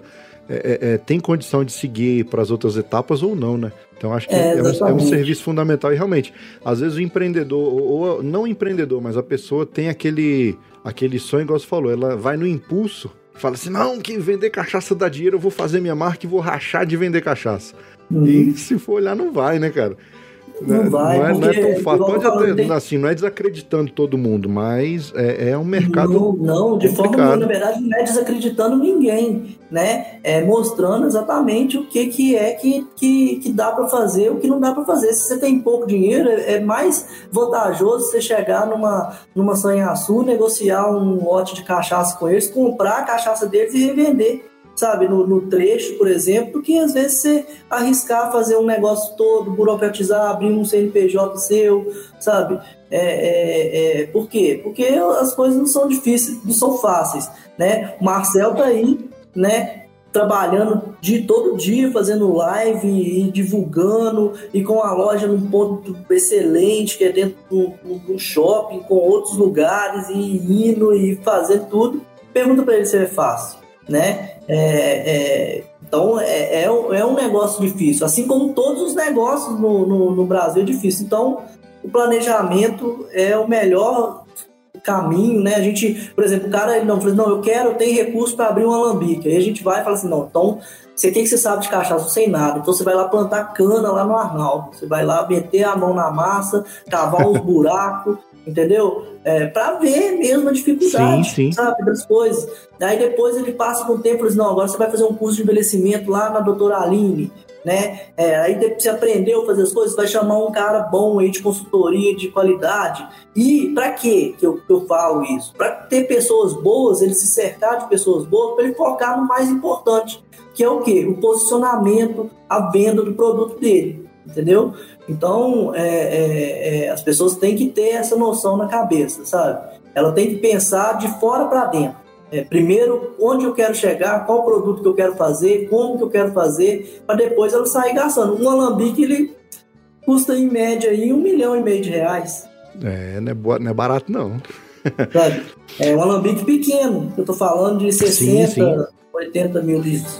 é, é, é tem condição de seguir para as outras etapas ou não, né? Então acho que é, é, um, é, um, serviço fundamental e realmente, às vezes o empreendedor, ou, ou não o empreendedor, mas a pessoa tem aquele, aquele sonho, igual você falou, ela vai no impulso, fala assim, não, que vender cachaça dá dinheiro, eu vou fazer minha marca e vou rachar de vender cachaça. Uhum. E se for olhar, não vai, né, cara? Não, vai, não é, não é tão fácil. Pode até, assim, não é desacreditando todo mundo, mas é, é um mercado. Não, não de complicado. forma, na verdade, não é desacreditando ninguém, né? É mostrando exatamente o que, que é que, que, que dá para fazer, o que não dá para fazer. Se você tem pouco dinheiro, é, é mais vantajoso você chegar numa, numa sanhaçu, negociar um lote de cachaça com eles, comprar a cachaça deles e revender sabe, no, no, trecho, por exemplo, que às vezes você arriscar fazer um negócio todo, burocratizar, abrir um CNPJ seu, sabe? É, é, é, por quê? Porque as coisas não são difíceis, não são fáceis, né? O Marcel tá aí, né? Trabalhando de todo dia, fazendo live e divulgando, e com a loja num ponto excelente, que é dentro de um shopping, com outros lugares, e indo e fazendo tudo. Pergunta para ele se é fácil né? É, é, então é, é, é, um negócio difícil, assim como todos os negócios no, no, no, Brasil é difícil. Então o planejamento é o melhor caminho, né? A gente, por exemplo, o cara ele não fala, não, eu quero, eu tenho recurso para abrir um alambique. Aí a gente vai e fala assim, não, então você quem que você sabe de cachaça? Sem nada. Então você vai lá plantar cana lá no Arnaldo. Você vai lá meter a mão na massa, cavar os buracos, entendeu? É, para ver mesmo a dificuldade, sim, sim. sabe, das coisas. Daí depois ele passa com o tempo e diz, não, agora você vai fazer um curso de envelhecimento lá na doutora Aline, né? É, aí depois você aprendeu a fazer as coisas, vai chamar um cara bom aí de consultoria de qualidade. E para quê que eu, que eu falo isso? Para ter pessoas boas, ele se cercar de pessoas boas, para ele focar no mais importante, que é o quê? O posicionamento, a venda do produto dele, entendeu? Então, é, é, é, as pessoas têm que ter essa noção na cabeça, sabe? Ela tem que pensar de fora para dentro. É, primeiro, onde eu quero chegar, qual produto que eu quero fazer, como que eu quero fazer, para depois ela sair gastando. Um alambique, ele custa em média aí um milhão e meio de reais. É, não é, não é barato não. Sabe? É um alambique pequeno, eu tô falando de 60, sim, sim. 80 mil litros.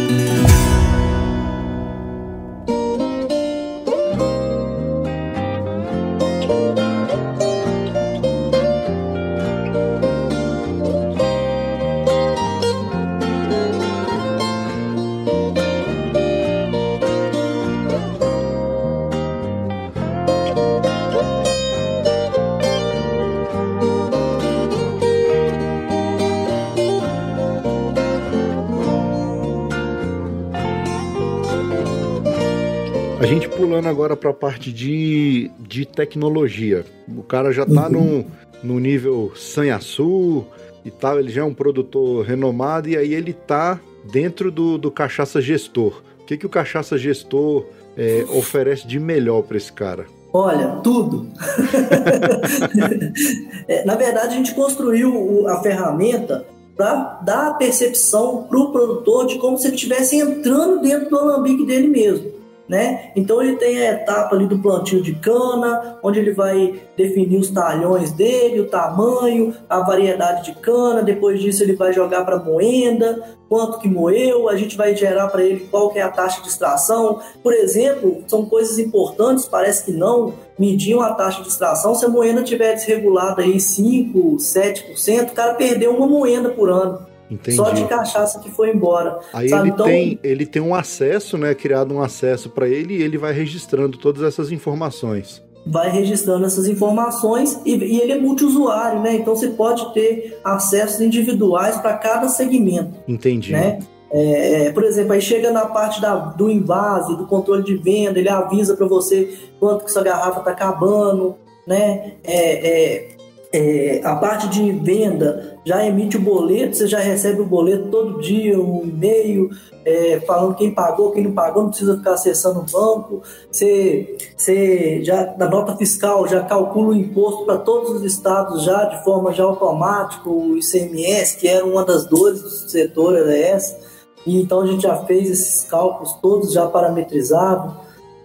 Parte de, de tecnologia. O cara já está uhum. no, no nível Sanhaçu e tal, ele já é um produtor renomado e aí ele está dentro do, do cachaça gestor. O que, que o cachaça gestor é, oferece de melhor para esse cara? Olha, tudo. é, na verdade, a gente construiu a ferramenta para dar a percepção para o produtor de como se ele estivesse entrando dentro do alambique dele mesmo né? Então ele tem a etapa ali do plantio de cana, onde ele vai definir os talhões dele, o tamanho, a variedade de cana, depois disso ele vai jogar para moenda, quanto que moeu, a gente vai gerar para ele qual que é a taxa de extração. Por exemplo, são coisas importantes, parece que não, mediam a taxa de extração, se a moenda tiver desregulada aí 5, 7%, o cara perdeu uma moenda por ano Entendi. Só de cachaça que foi embora. Aí sabe? ele Então, tem, ele tem um acesso, né? Criado um acesso para ele e ele vai registrando todas essas informações. vai registrando essas informações e, e ele é multiusuário, né? Então você pode ter acessos individuais para cada segmento, Entendi. né? É, é, por exemplo, aí chega na parte da, do invase, do controle de venda, ele avisa para você quanto que sua garrafa está acabando, né? É, é, é, a parte de venda já emite o boleto, você já recebe o boleto todo dia, um e-mail é, falando quem pagou, quem não pagou, não precisa ficar acessando o banco. Você, você já na nota fiscal já calcula o imposto para todos os estados já de forma já automática, o ICMS, que era uma das dores do setor, era essa. E então a gente já fez esses cálculos todos já parametrizados,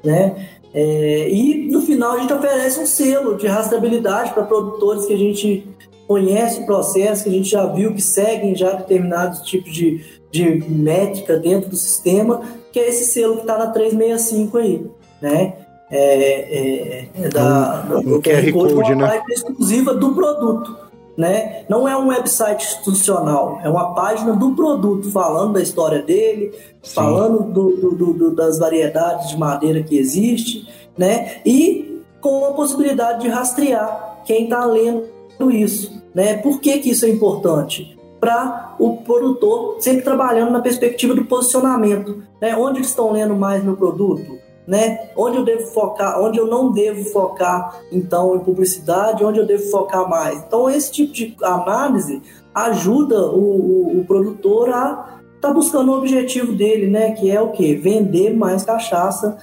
né? É, e no final a gente oferece um selo de rastreabilidade para produtores que a gente conhece o processo, que a gente já viu que seguem já determinados tipos de, de métrica dentro do sistema, que é esse selo que está na 365 aí, né? É, é, é da, Um- do um QR Code, uma né? exclusiva do produto. Né? Não é um website institucional, é uma página do produto falando da história dele, Sim. falando do- do- do- das variedades de madeira que existe, né? E com a possibilidade de rastrear quem está lendo isso, né? Por que, que isso é importante? Para o produtor sempre trabalhando na perspectiva do posicionamento, né? Onde eles estão lendo mais meu produto, né? Onde eu devo focar, onde eu não devo focar, então, em publicidade, onde eu devo focar mais. Então, esse tipo de análise ajuda o, o- o produtor a estar buscando o objetivo dele, né? Que é o quê? Vender mais cachaça,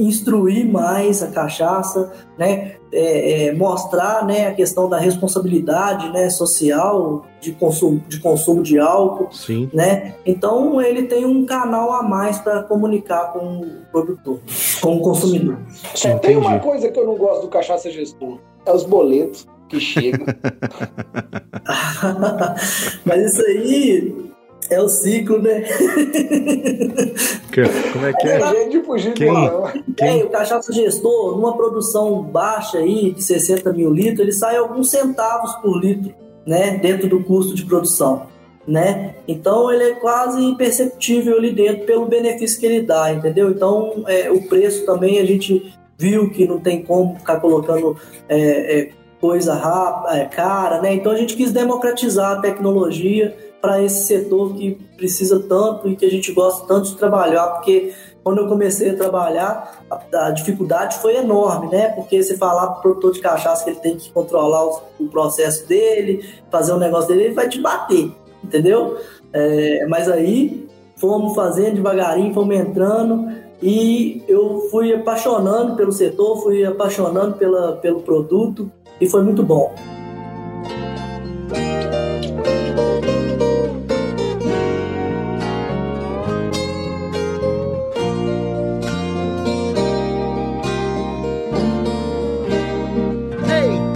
instruir mais a cachaça, né? É, é, mostrar né, a questão da responsabilidade né, social de consumo, de consumo de álcool, Sim. né? Então ele tem um canal a mais para comunicar com o produtor, com o consumidor. Só tem uma coisa que eu não gosto do cachaça gestor: é os boletos que chegam. Mas isso aí é o ciclo, né? Que- Como é que É é? de fugir Quem? do. É, o cachaça gestor, numa produção baixa aí, de 60 mil litros, ele sai alguns centavos por litro, né? Dentro do custo de produção, né? Então ele é quase imperceptível ali dentro pelo benefício que ele dá, entendeu? Então é, o preço também a gente viu que não tem como ficar colocando é, é, coisa rápida, é, cara, né? Então a gente quis democratizar a tecnologia para esse setor que precisa tanto e que a gente gosta tanto de trabalhar, porque quando eu comecei a trabalhar, a, a dificuldade foi enorme, né? Porque você falar para o produtor de cachaça que ele tem que controlar o, o processo dele, fazer o negócio dele, ele vai te bater, entendeu? É, mas aí fomos fazendo devagarinho, fomos entrando e eu fui apaixonando pelo setor, fui apaixonando pela, pelo produto e foi muito bom.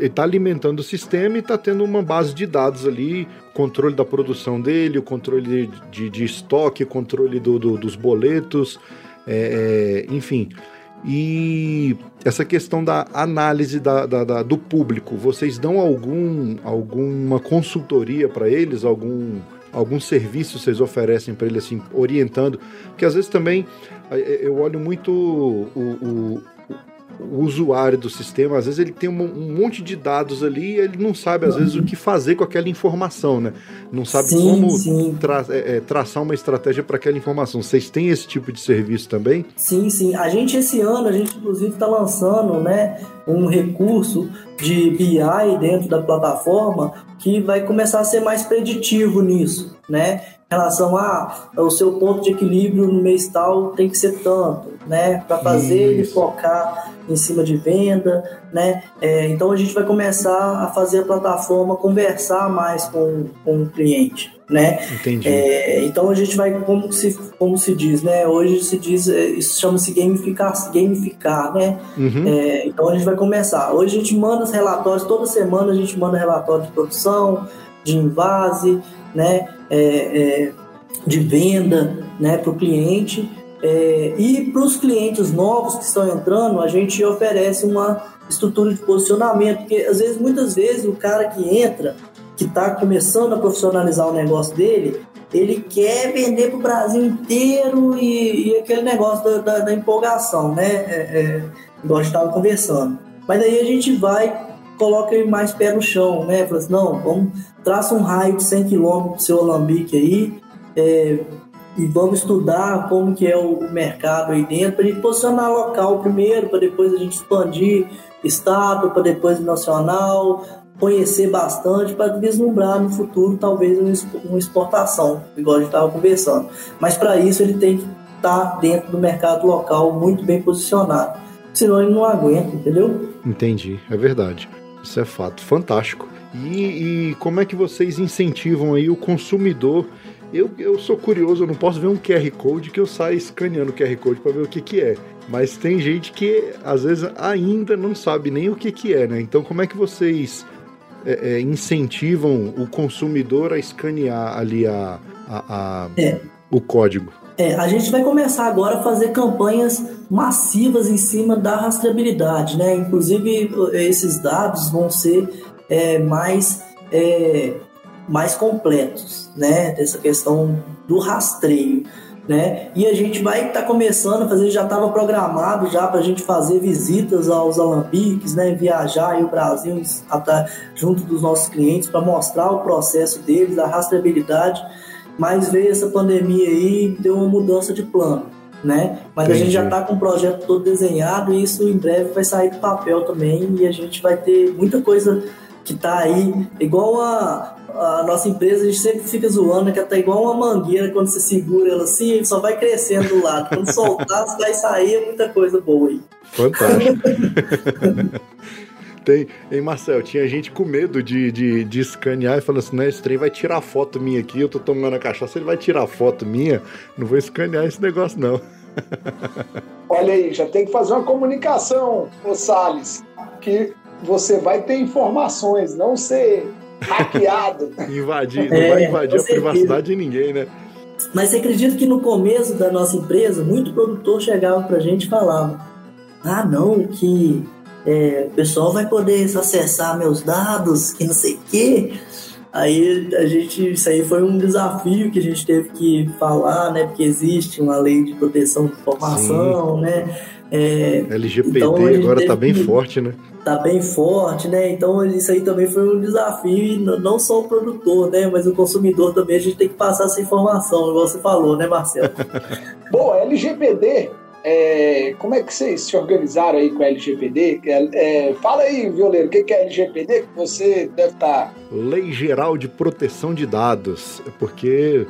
está alimentando o sistema e está tendo uma base de dados ali, controle da produção dele, o controle de, de, de estoque, controle do, do- dos boletos, é, é, enfim. E essa questão da análise da, da- da- do público, vocês dão algum, alguma consultoria para eles, algum, algum serviço vocês oferecem para eles, assim, orientando? Porque às vezes também eh, eu olho muito o, o- o usuário do sistema, às vezes ele tem um, um monte de dados ali e ele não sabe, às vezes, o que fazer com aquela informação, né? Não sabe Sim, como sim. tra- é, é, traçar uma estratégia para aquela informação. Vocês têm esse tipo de serviço também? Sim, sim. A gente esse ano, a gente inclusive está lançando né, um recurso de BI dentro da plataforma que vai começar a ser mais preditivo nisso, né? Em relação a o seu ponto de equilíbrio no mês tal tem que ser tanto, né? Para fazer ele Isso. focar em cima de venda, né? É, então a gente vai começar a fazer a plataforma conversar mais com, com o cliente, né? Entendi. É, então a gente vai, como se, como se diz, né? Hoje se diz, é, isso chama-se gamificar, gamificar, né? Uhum. É, então a gente vai começar. Hoje a gente manda os relatórios, toda semana a gente manda relatório de produção, de invase, né? É, é, de venda, né? Para o cliente. É, e para os clientes novos que estão entrando, a gente oferece uma estrutura de posicionamento, porque às vezes, muitas vezes, o cara que entra, que está começando a profissionalizar o negócio dele, ele quer vender para o Brasil inteiro e, e, aquele negócio da, da, da empolgação, né? É, é, igual a gente estava conversando. Mas aí a gente vai, coloca ele mais pé no chão, né? Fala assim, não, vamos, traça um raio de 100 km para o seu alambique aí, é, e vamos estudar como que é o mercado aí dentro, para a gente posicionar local primeiro, para depois a gente expandir estado, para depois nacional, conhecer bastante para vislumbrar no futuro talvez uma exportação, igual a gente estava conversando. Mas para isso ele tem que estar tá dentro do mercado local muito bem posicionado, senão ele não aguenta, entendeu? Entendi, é verdade. Isso é fato, fantástico. E, e como é que vocês incentivam aí o consumidor eu, eu sou curioso, eu não posso ver um QR Code que eu saia escaneando o QR Code para ver o que, que é. Mas tem gente que às vezes ainda não sabe nem o que, que é, né? Então como é que vocês é, é, incentivam o consumidor a escanear ali a, a, a é. o código? É, a gente vai começar agora a fazer campanhas massivas em cima da rastreabilidade, né? Inclusive esses dados vão ser é, mais é, mais completos, né? Dessa questão do rastreio, né? E a gente vai estar tá começando a fazer, já estava programado já para a gente fazer visitas aos alambiques, né? Viajar aí o Brasil junto dos nossos clientes para mostrar o processo deles, a rastreabilidade. Mas veio essa pandemia aí, deu uma mudança de plano. Né? Mas Entendi. a gente já está com o projeto todo desenhado e isso em breve vai sair do papel também e a gente vai ter muita coisa que tá aí, igual a, a nossa empresa, a gente sempre fica zoando que ela tá igual uma mangueira, quando você segura ela assim, só vai crescendo do lado. Quando soltar, vai sair muita coisa boa aí. Fantástico. Tem, hein, Marcel? Tinha gente com medo de, de, de escanear e falando assim: né, esse trem vai tirar foto minha aqui, eu tô tomando a cachaça, ele vai tirar foto minha, não vou escanear esse negócio, não. Olha aí, já tem que fazer uma comunicação, ô Salles, que você vai ter informações, não ser hackeado. invadir, não é, vai invadir a privacidade de ninguém, né? Mas você acredita que no começo da nossa empresa, muito produtor chegava pra gente e falava: ah, não, que é, o pessoal vai poder acessar meus dados, que não sei o quê. Aí a gente, isso aí foi um desafio que a gente teve que falar, né? Porque existe uma lei de proteção de informação, Sim. né? É, LGPD então agora tá bem forte, né? Tá bem forte, né? Então isso aí também foi um desafio, não só o produtor, né? Mas o consumidor também, a gente tem que passar essa informação, igual você falou, né, Marcelo? Bom, LGPD, é, como é que vocês se organizaram aí com a LGPD? É, é, fala aí, Violeiro, o que é LGPD? Que você deve estar. Tá... Lei Geral de Proteção de Dados. Porque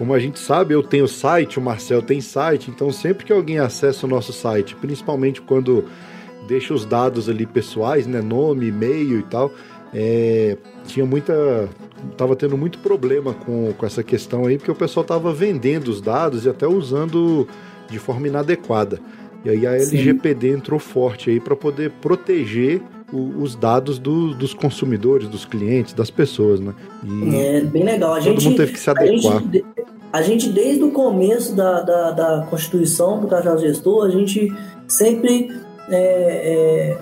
como a gente sabe, eu tenho site, o Marcel tem site, então sempre que alguém acessa o nosso site, principalmente quando deixa os dados ali pessoais, né, nome, e-mail e tal, é, tinha muita, tava tendo muito problema com, com essa questão aí, porque o pessoal tava vendendo os dados e até usando de forma inadequada. E aí a LGPD Sim. entrou forte aí para poder proteger o, os dados do, dos consumidores, dos clientes, das pessoas, né? E é bem legal. A todo gente, mundo teve que se adequar. A gente, a gente desde o começo da, da, da constituição do Cajal Gestor, a gente sempre é, é,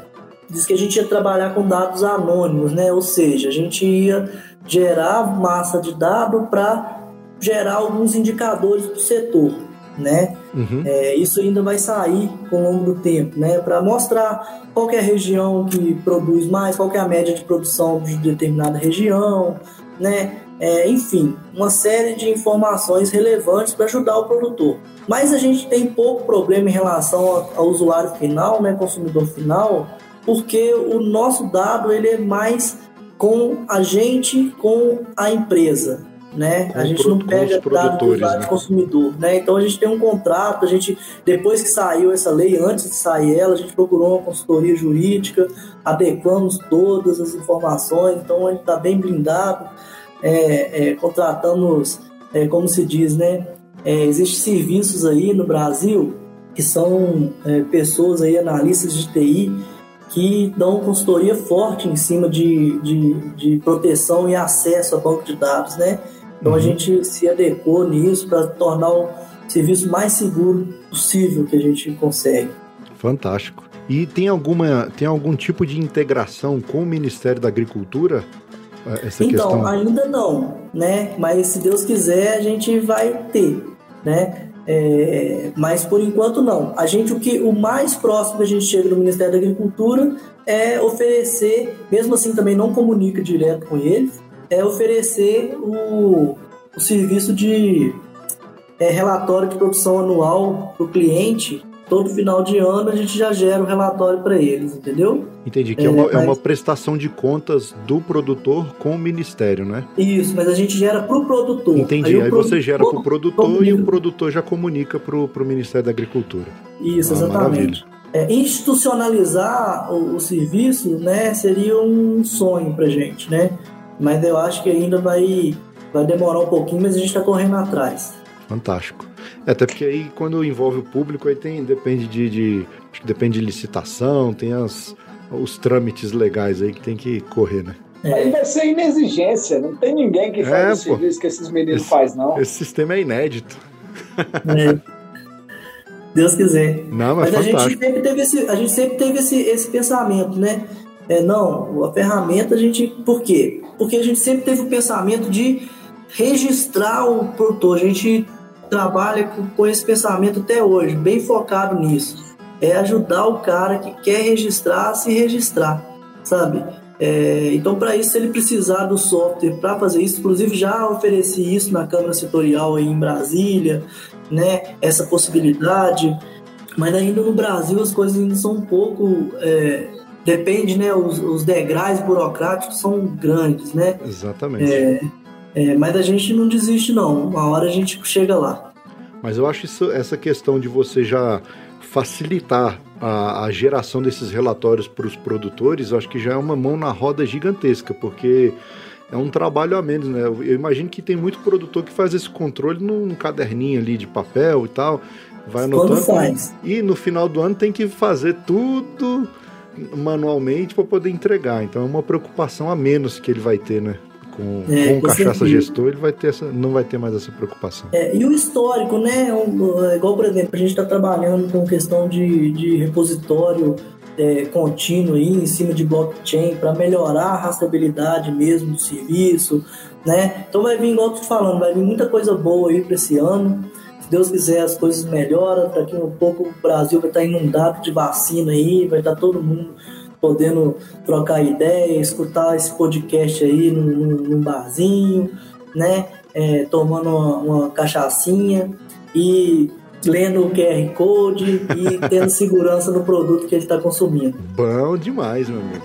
diz que a gente ia trabalhar com dados anônimos, né? Ou seja, a gente ia gerar massa de dados para gerar alguns indicadores do setor né? Uhum. É, isso ainda vai sair com o longo do tempo, né? Para mostrar qual é a região que produz mais, qual é a média de produção de determinada região, né? É, enfim, uma série de informações relevantes para ajudar o produtor. Mas a gente tem pouco problema em relação ao, ao usuário final, né, consumidor final, porque o nosso dado ele é mais com a gente, com a empresa né? Com a gente pro- não pega os dado do usuário né? consumidor, né? Então a gente tem um contrato, a gente depois que saiu essa lei, antes de sair ela, a gente procurou uma consultoria jurídica, adequamos todas as informações, então a gente está bem blindado, é, é, contratamos, é, como se diz, né? É, Existem serviços aí no Brasil que são é, pessoas aí, analistas de TI, que dão consultoria forte em cima de, de, de proteção e acesso a banco de dados, né? Então a Uhum. gente se adequou nisso para tornar o serviço mais seguro possível que a gente consegue. Fantástico. E tem alguma tem algum tipo de integração com o Ministério da Agricultura? eh, Essa então, questão. ainda não, né? Mas se Deus quiser, a gente vai ter, né? É, mas por enquanto não. A gente o que o mais próximo que a gente chega no Ministério da Agricultura é oferecer, mesmo assim também não comunica direto com eles, é oferecer o, o serviço de é, relatório de produção anual para o cliente. Todo final de ano a gente já gera o relatório para eles, entendeu? Entendi que é, é, uma, é mas- uma prestação de contas do produtor com o Ministério, né? Isso, mas a gente gera para o produtor. Entendi. Aí, o você gera para o produtor e comunica. o produtor já comunica para o Ministério da Agricultura. Isso, Ah, exatamente. É, institucionalizar o, o serviço, né, seria um sonho pra gente, né? Mas eu acho que ainda vai, vai demorar um pouquinho, mas a gente está correndo atrás. Fantástico. É, até porque aí quando envolve o público, aí tem, depende de, de- Acho que depende de licitação, tem as, os trâmites legais aí que tem que correr, né? Aí vai ser inexigência. Não tem ninguém que É, faz o pô. serviço que esses meninos Esse- fazem, não. Esse sistema é inédito. né? Deus quiser. Não, mas, Mas a gente fantástico. sempre teve esse, a gente sempre teve esse, esse pensamento, né? É, não, a ferramenta a gente. Por quê? Porque a gente sempre teve o pensamento de registrar o produtor. A gente trabalha com, com esse pensamento até hoje, bem focado nisso. É ajudar o cara que quer registrar a se registrar, sabe? É, então, para isso, se ele precisar do software para fazer isso, inclusive já ofereci isso na Câmara Setorial aí em Brasília, né? Essa possibilidade. Mas ainda no Brasil as coisas ainda são um pouco. é, depende, né? Os, os degraus burocráticos são grandes, né? Exatamente. É, é, mas a gente não desiste, não. Uma hora a gente chega lá. Mas eu acho isso, essa questão de você já facilitar a, a geração desses relatórios para os produtores, eu acho que já é uma mão na roda gigantesca, porque é um trabalho a menos, né? Eu imagino que tem muito produtor que faz esse controle num caderninho ali de papel e tal, vai Quando anotando. faz. E no final do ano tem que fazer tudo manualmente para poder entregar. Então é uma preocupação a menos que ele vai ter, né? Com, É, com o com cachaça certeza. gestor, ele vai ter essa, não vai ter mais essa preocupação. É, e o histórico, né? Um, é igual, por exemplo, a gente está trabalhando com questão de, de repositório é, contínuo aí, em cima de blockchain para melhorar a rastreabilidade mesmo do serviço, né? Então vai vir, igual eu tô falando, vai vir muita coisa boa aí para esse ano. Se Deus quiser, as coisas melhoram. Daqui a um pouco o Brasil vai estar inundado de vacina aí, vai estar todo mundo podendo trocar ideia, escutar esse podcast aí num, num- num barzinho, né? É, tomando uma, uma cachaçinha e lendo o QR Code e tendo segurança no produto que ele está consumindo. Bom demais, meu amigo.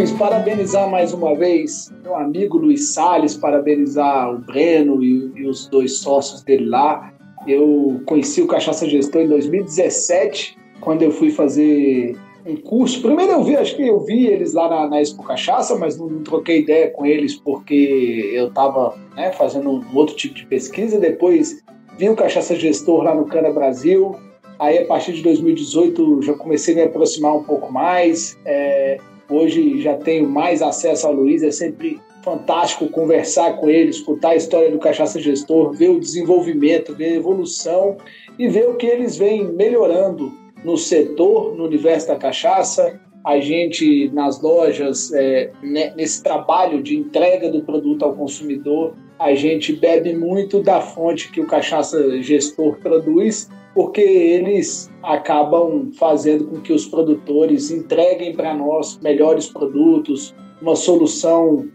Luiz, parabenizar mais uma vez meu amigo Luiz Salles, parabenizar o Breno e, e os dois sócios dele lá. Eu conheci o Cachaça Gestor em 2017, quando eu fui fazer um curso. Primeiro eu vi, acho que eu vi eles lá na, na Expo Cachaça, mas não, não troquei ideia com eles porque eu estava né, fazendo um outro tipo de pesquisa. Depois vi o Cachaça Gestor lá no Cana Brasil. Aí, a partir de 2018, já comecei a me aproximar um pouco mais. É, Hoje já tenho mais acesso ao Luiz, é sempre fantástico conversar com ele, escutar a história do Cachaça Gestor, ver o desenvolvimento, ver a evolução e ver o que eles vêm melhorando no setor, no universo da cachaça. A gente, nas lojas, é, nesse trabalho de entrega do produto ao consumidor, a gente bebe muito da fonte que o Cachaça Gestor produz, porque eles acabam fazendo com que os produtores entreguem para nós melhores produtos, uma solução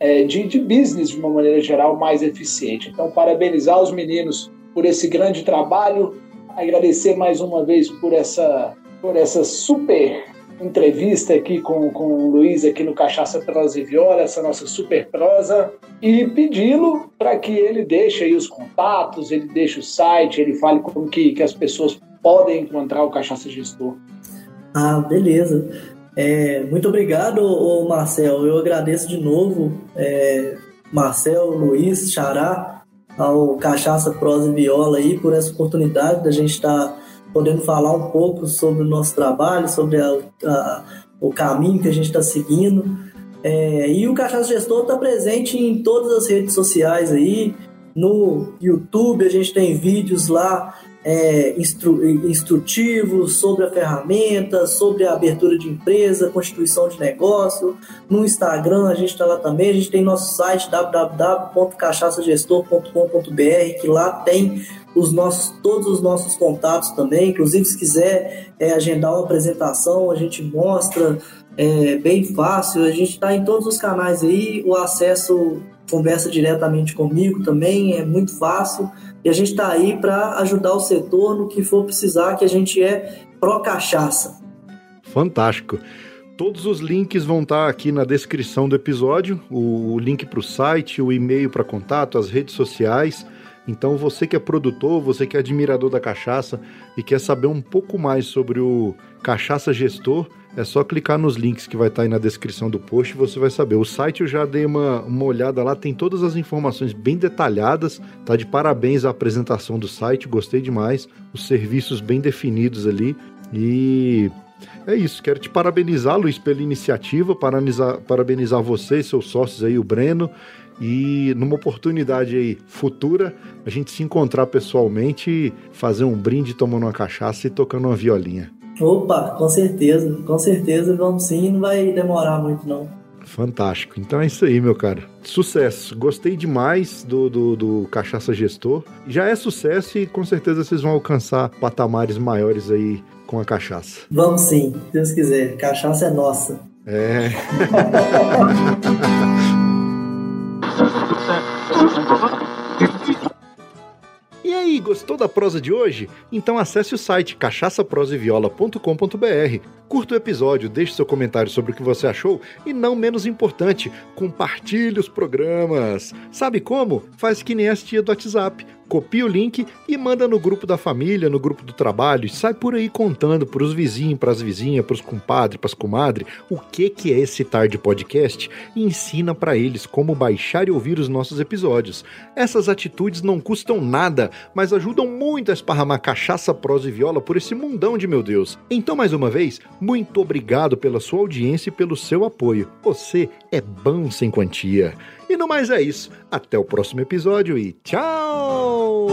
é, de, de business de uma maneira geral mais eficiente. Então, parabenizar os meninos por esse grande trabalho, agradecer mais uma vez por essa, por essa super entrevista aqui com, com o Luiz aqui no Cachaça Prosa e Viola, essa nossa super prosa, e pedi-lo para que ele deixe aí os contatos, ele deixe o site, ele fale como que, que as pessoas podem encontrar o Cachaça Gestor. Ah, beleza. É, muito obrigado, Marcel. Eu agradeço de novo, é, Marcel, Luiz, Xará, ao Cachaça Prosa e Viola aí por essa oportunidade da gente estar tá podendo falar um pouco sobre o nosso trabalho, sobre a, a, o caminho que a gente está seguindo. É, e o Cachaça Gestor está presente em todas as redes sociais aí. No YouTube a gente tem vídeos lá é, instru instrutivos sobre a ferramenta, sobre a abertura de empresa, constituição de negócio. No Instagram a gente está lá também. A gente tem nosso site www.cachaçagestor.com.br que lá tem os nossos, todos os nossos contatos também. Inclusive, se quiser é, agendar uma apresentação, a gente mostra. É bem fácil, a gente está em todos os canais aí, o acesso conversa diretamente comigo também, é muito fácil. E a gente está aí para ajudar o setor no que for precisar, que a gente é pró-cachaça. Fantástico. Todos os links vão estar tá aqui na descrição do episódio, o link para o site, o e-mail para contato, as redes sociais. Então você que é produtor, você que é admirador da cachaça e quer saber um pouco mais sobre o Cachaça Gestor, é só clicar nos links que vai estar aí na descrição do post e você vai saber. O site eu já dei uma, uma olhada lá, tem todas as informações bem detalhadas. Tá de parabéns a apresentação do site, gostei demais. Os serviços bem definidos ali. E é isso, quero te parabenizar, Luiz, pela iniciativa, parabenizar, parabenizar você e seus sócios aí, o Breno. E numa oportunidade aí futura, a gente se encontrar pessoalmente, fazer um brinde tomando uma cachaça e tocando uma violinha. Opa, com certeza, com certeza vamos sim, não vai demorar muito não. Fantástico. Então é isso aí, meu cara. Sucesso. Gostei demais do, do, do, Cachaça Gestor. Já é sucesso e com certeza vocês vão alcançar patamares maiores aí com a cachaça. Vamos sim, se Deus quiser. Cachaça é nossa. É. E aí, gostou da prosa de hoje? Então acesse o site cachaçaproseviola.com.br, curta o episódio, deixe seu comentário sobre o que você achou e, não menos importante, compartilhe os programas. Sabe como? Faz que nem as tia do WhatsApp copia o link e manda no grupo da família, no grupo do trabalho, sai por aí contando para os vizinhos, para as vizinhas, para os compadres, para as comadres, o que que é esse Tarde Podcast e ensina para eles como baixar e ouvir os nossos episódios. Essas atitudes não custam nada, mas ajudam muito a esparramar cachaça, prosa e viola por esse mundão de meu Deus. Então, mais uma vez, muito obrigado pela sua audiência e pelo seu apoio. Você é bom sem quantia. E no mais é isso. Até o próximo episódio e tchau!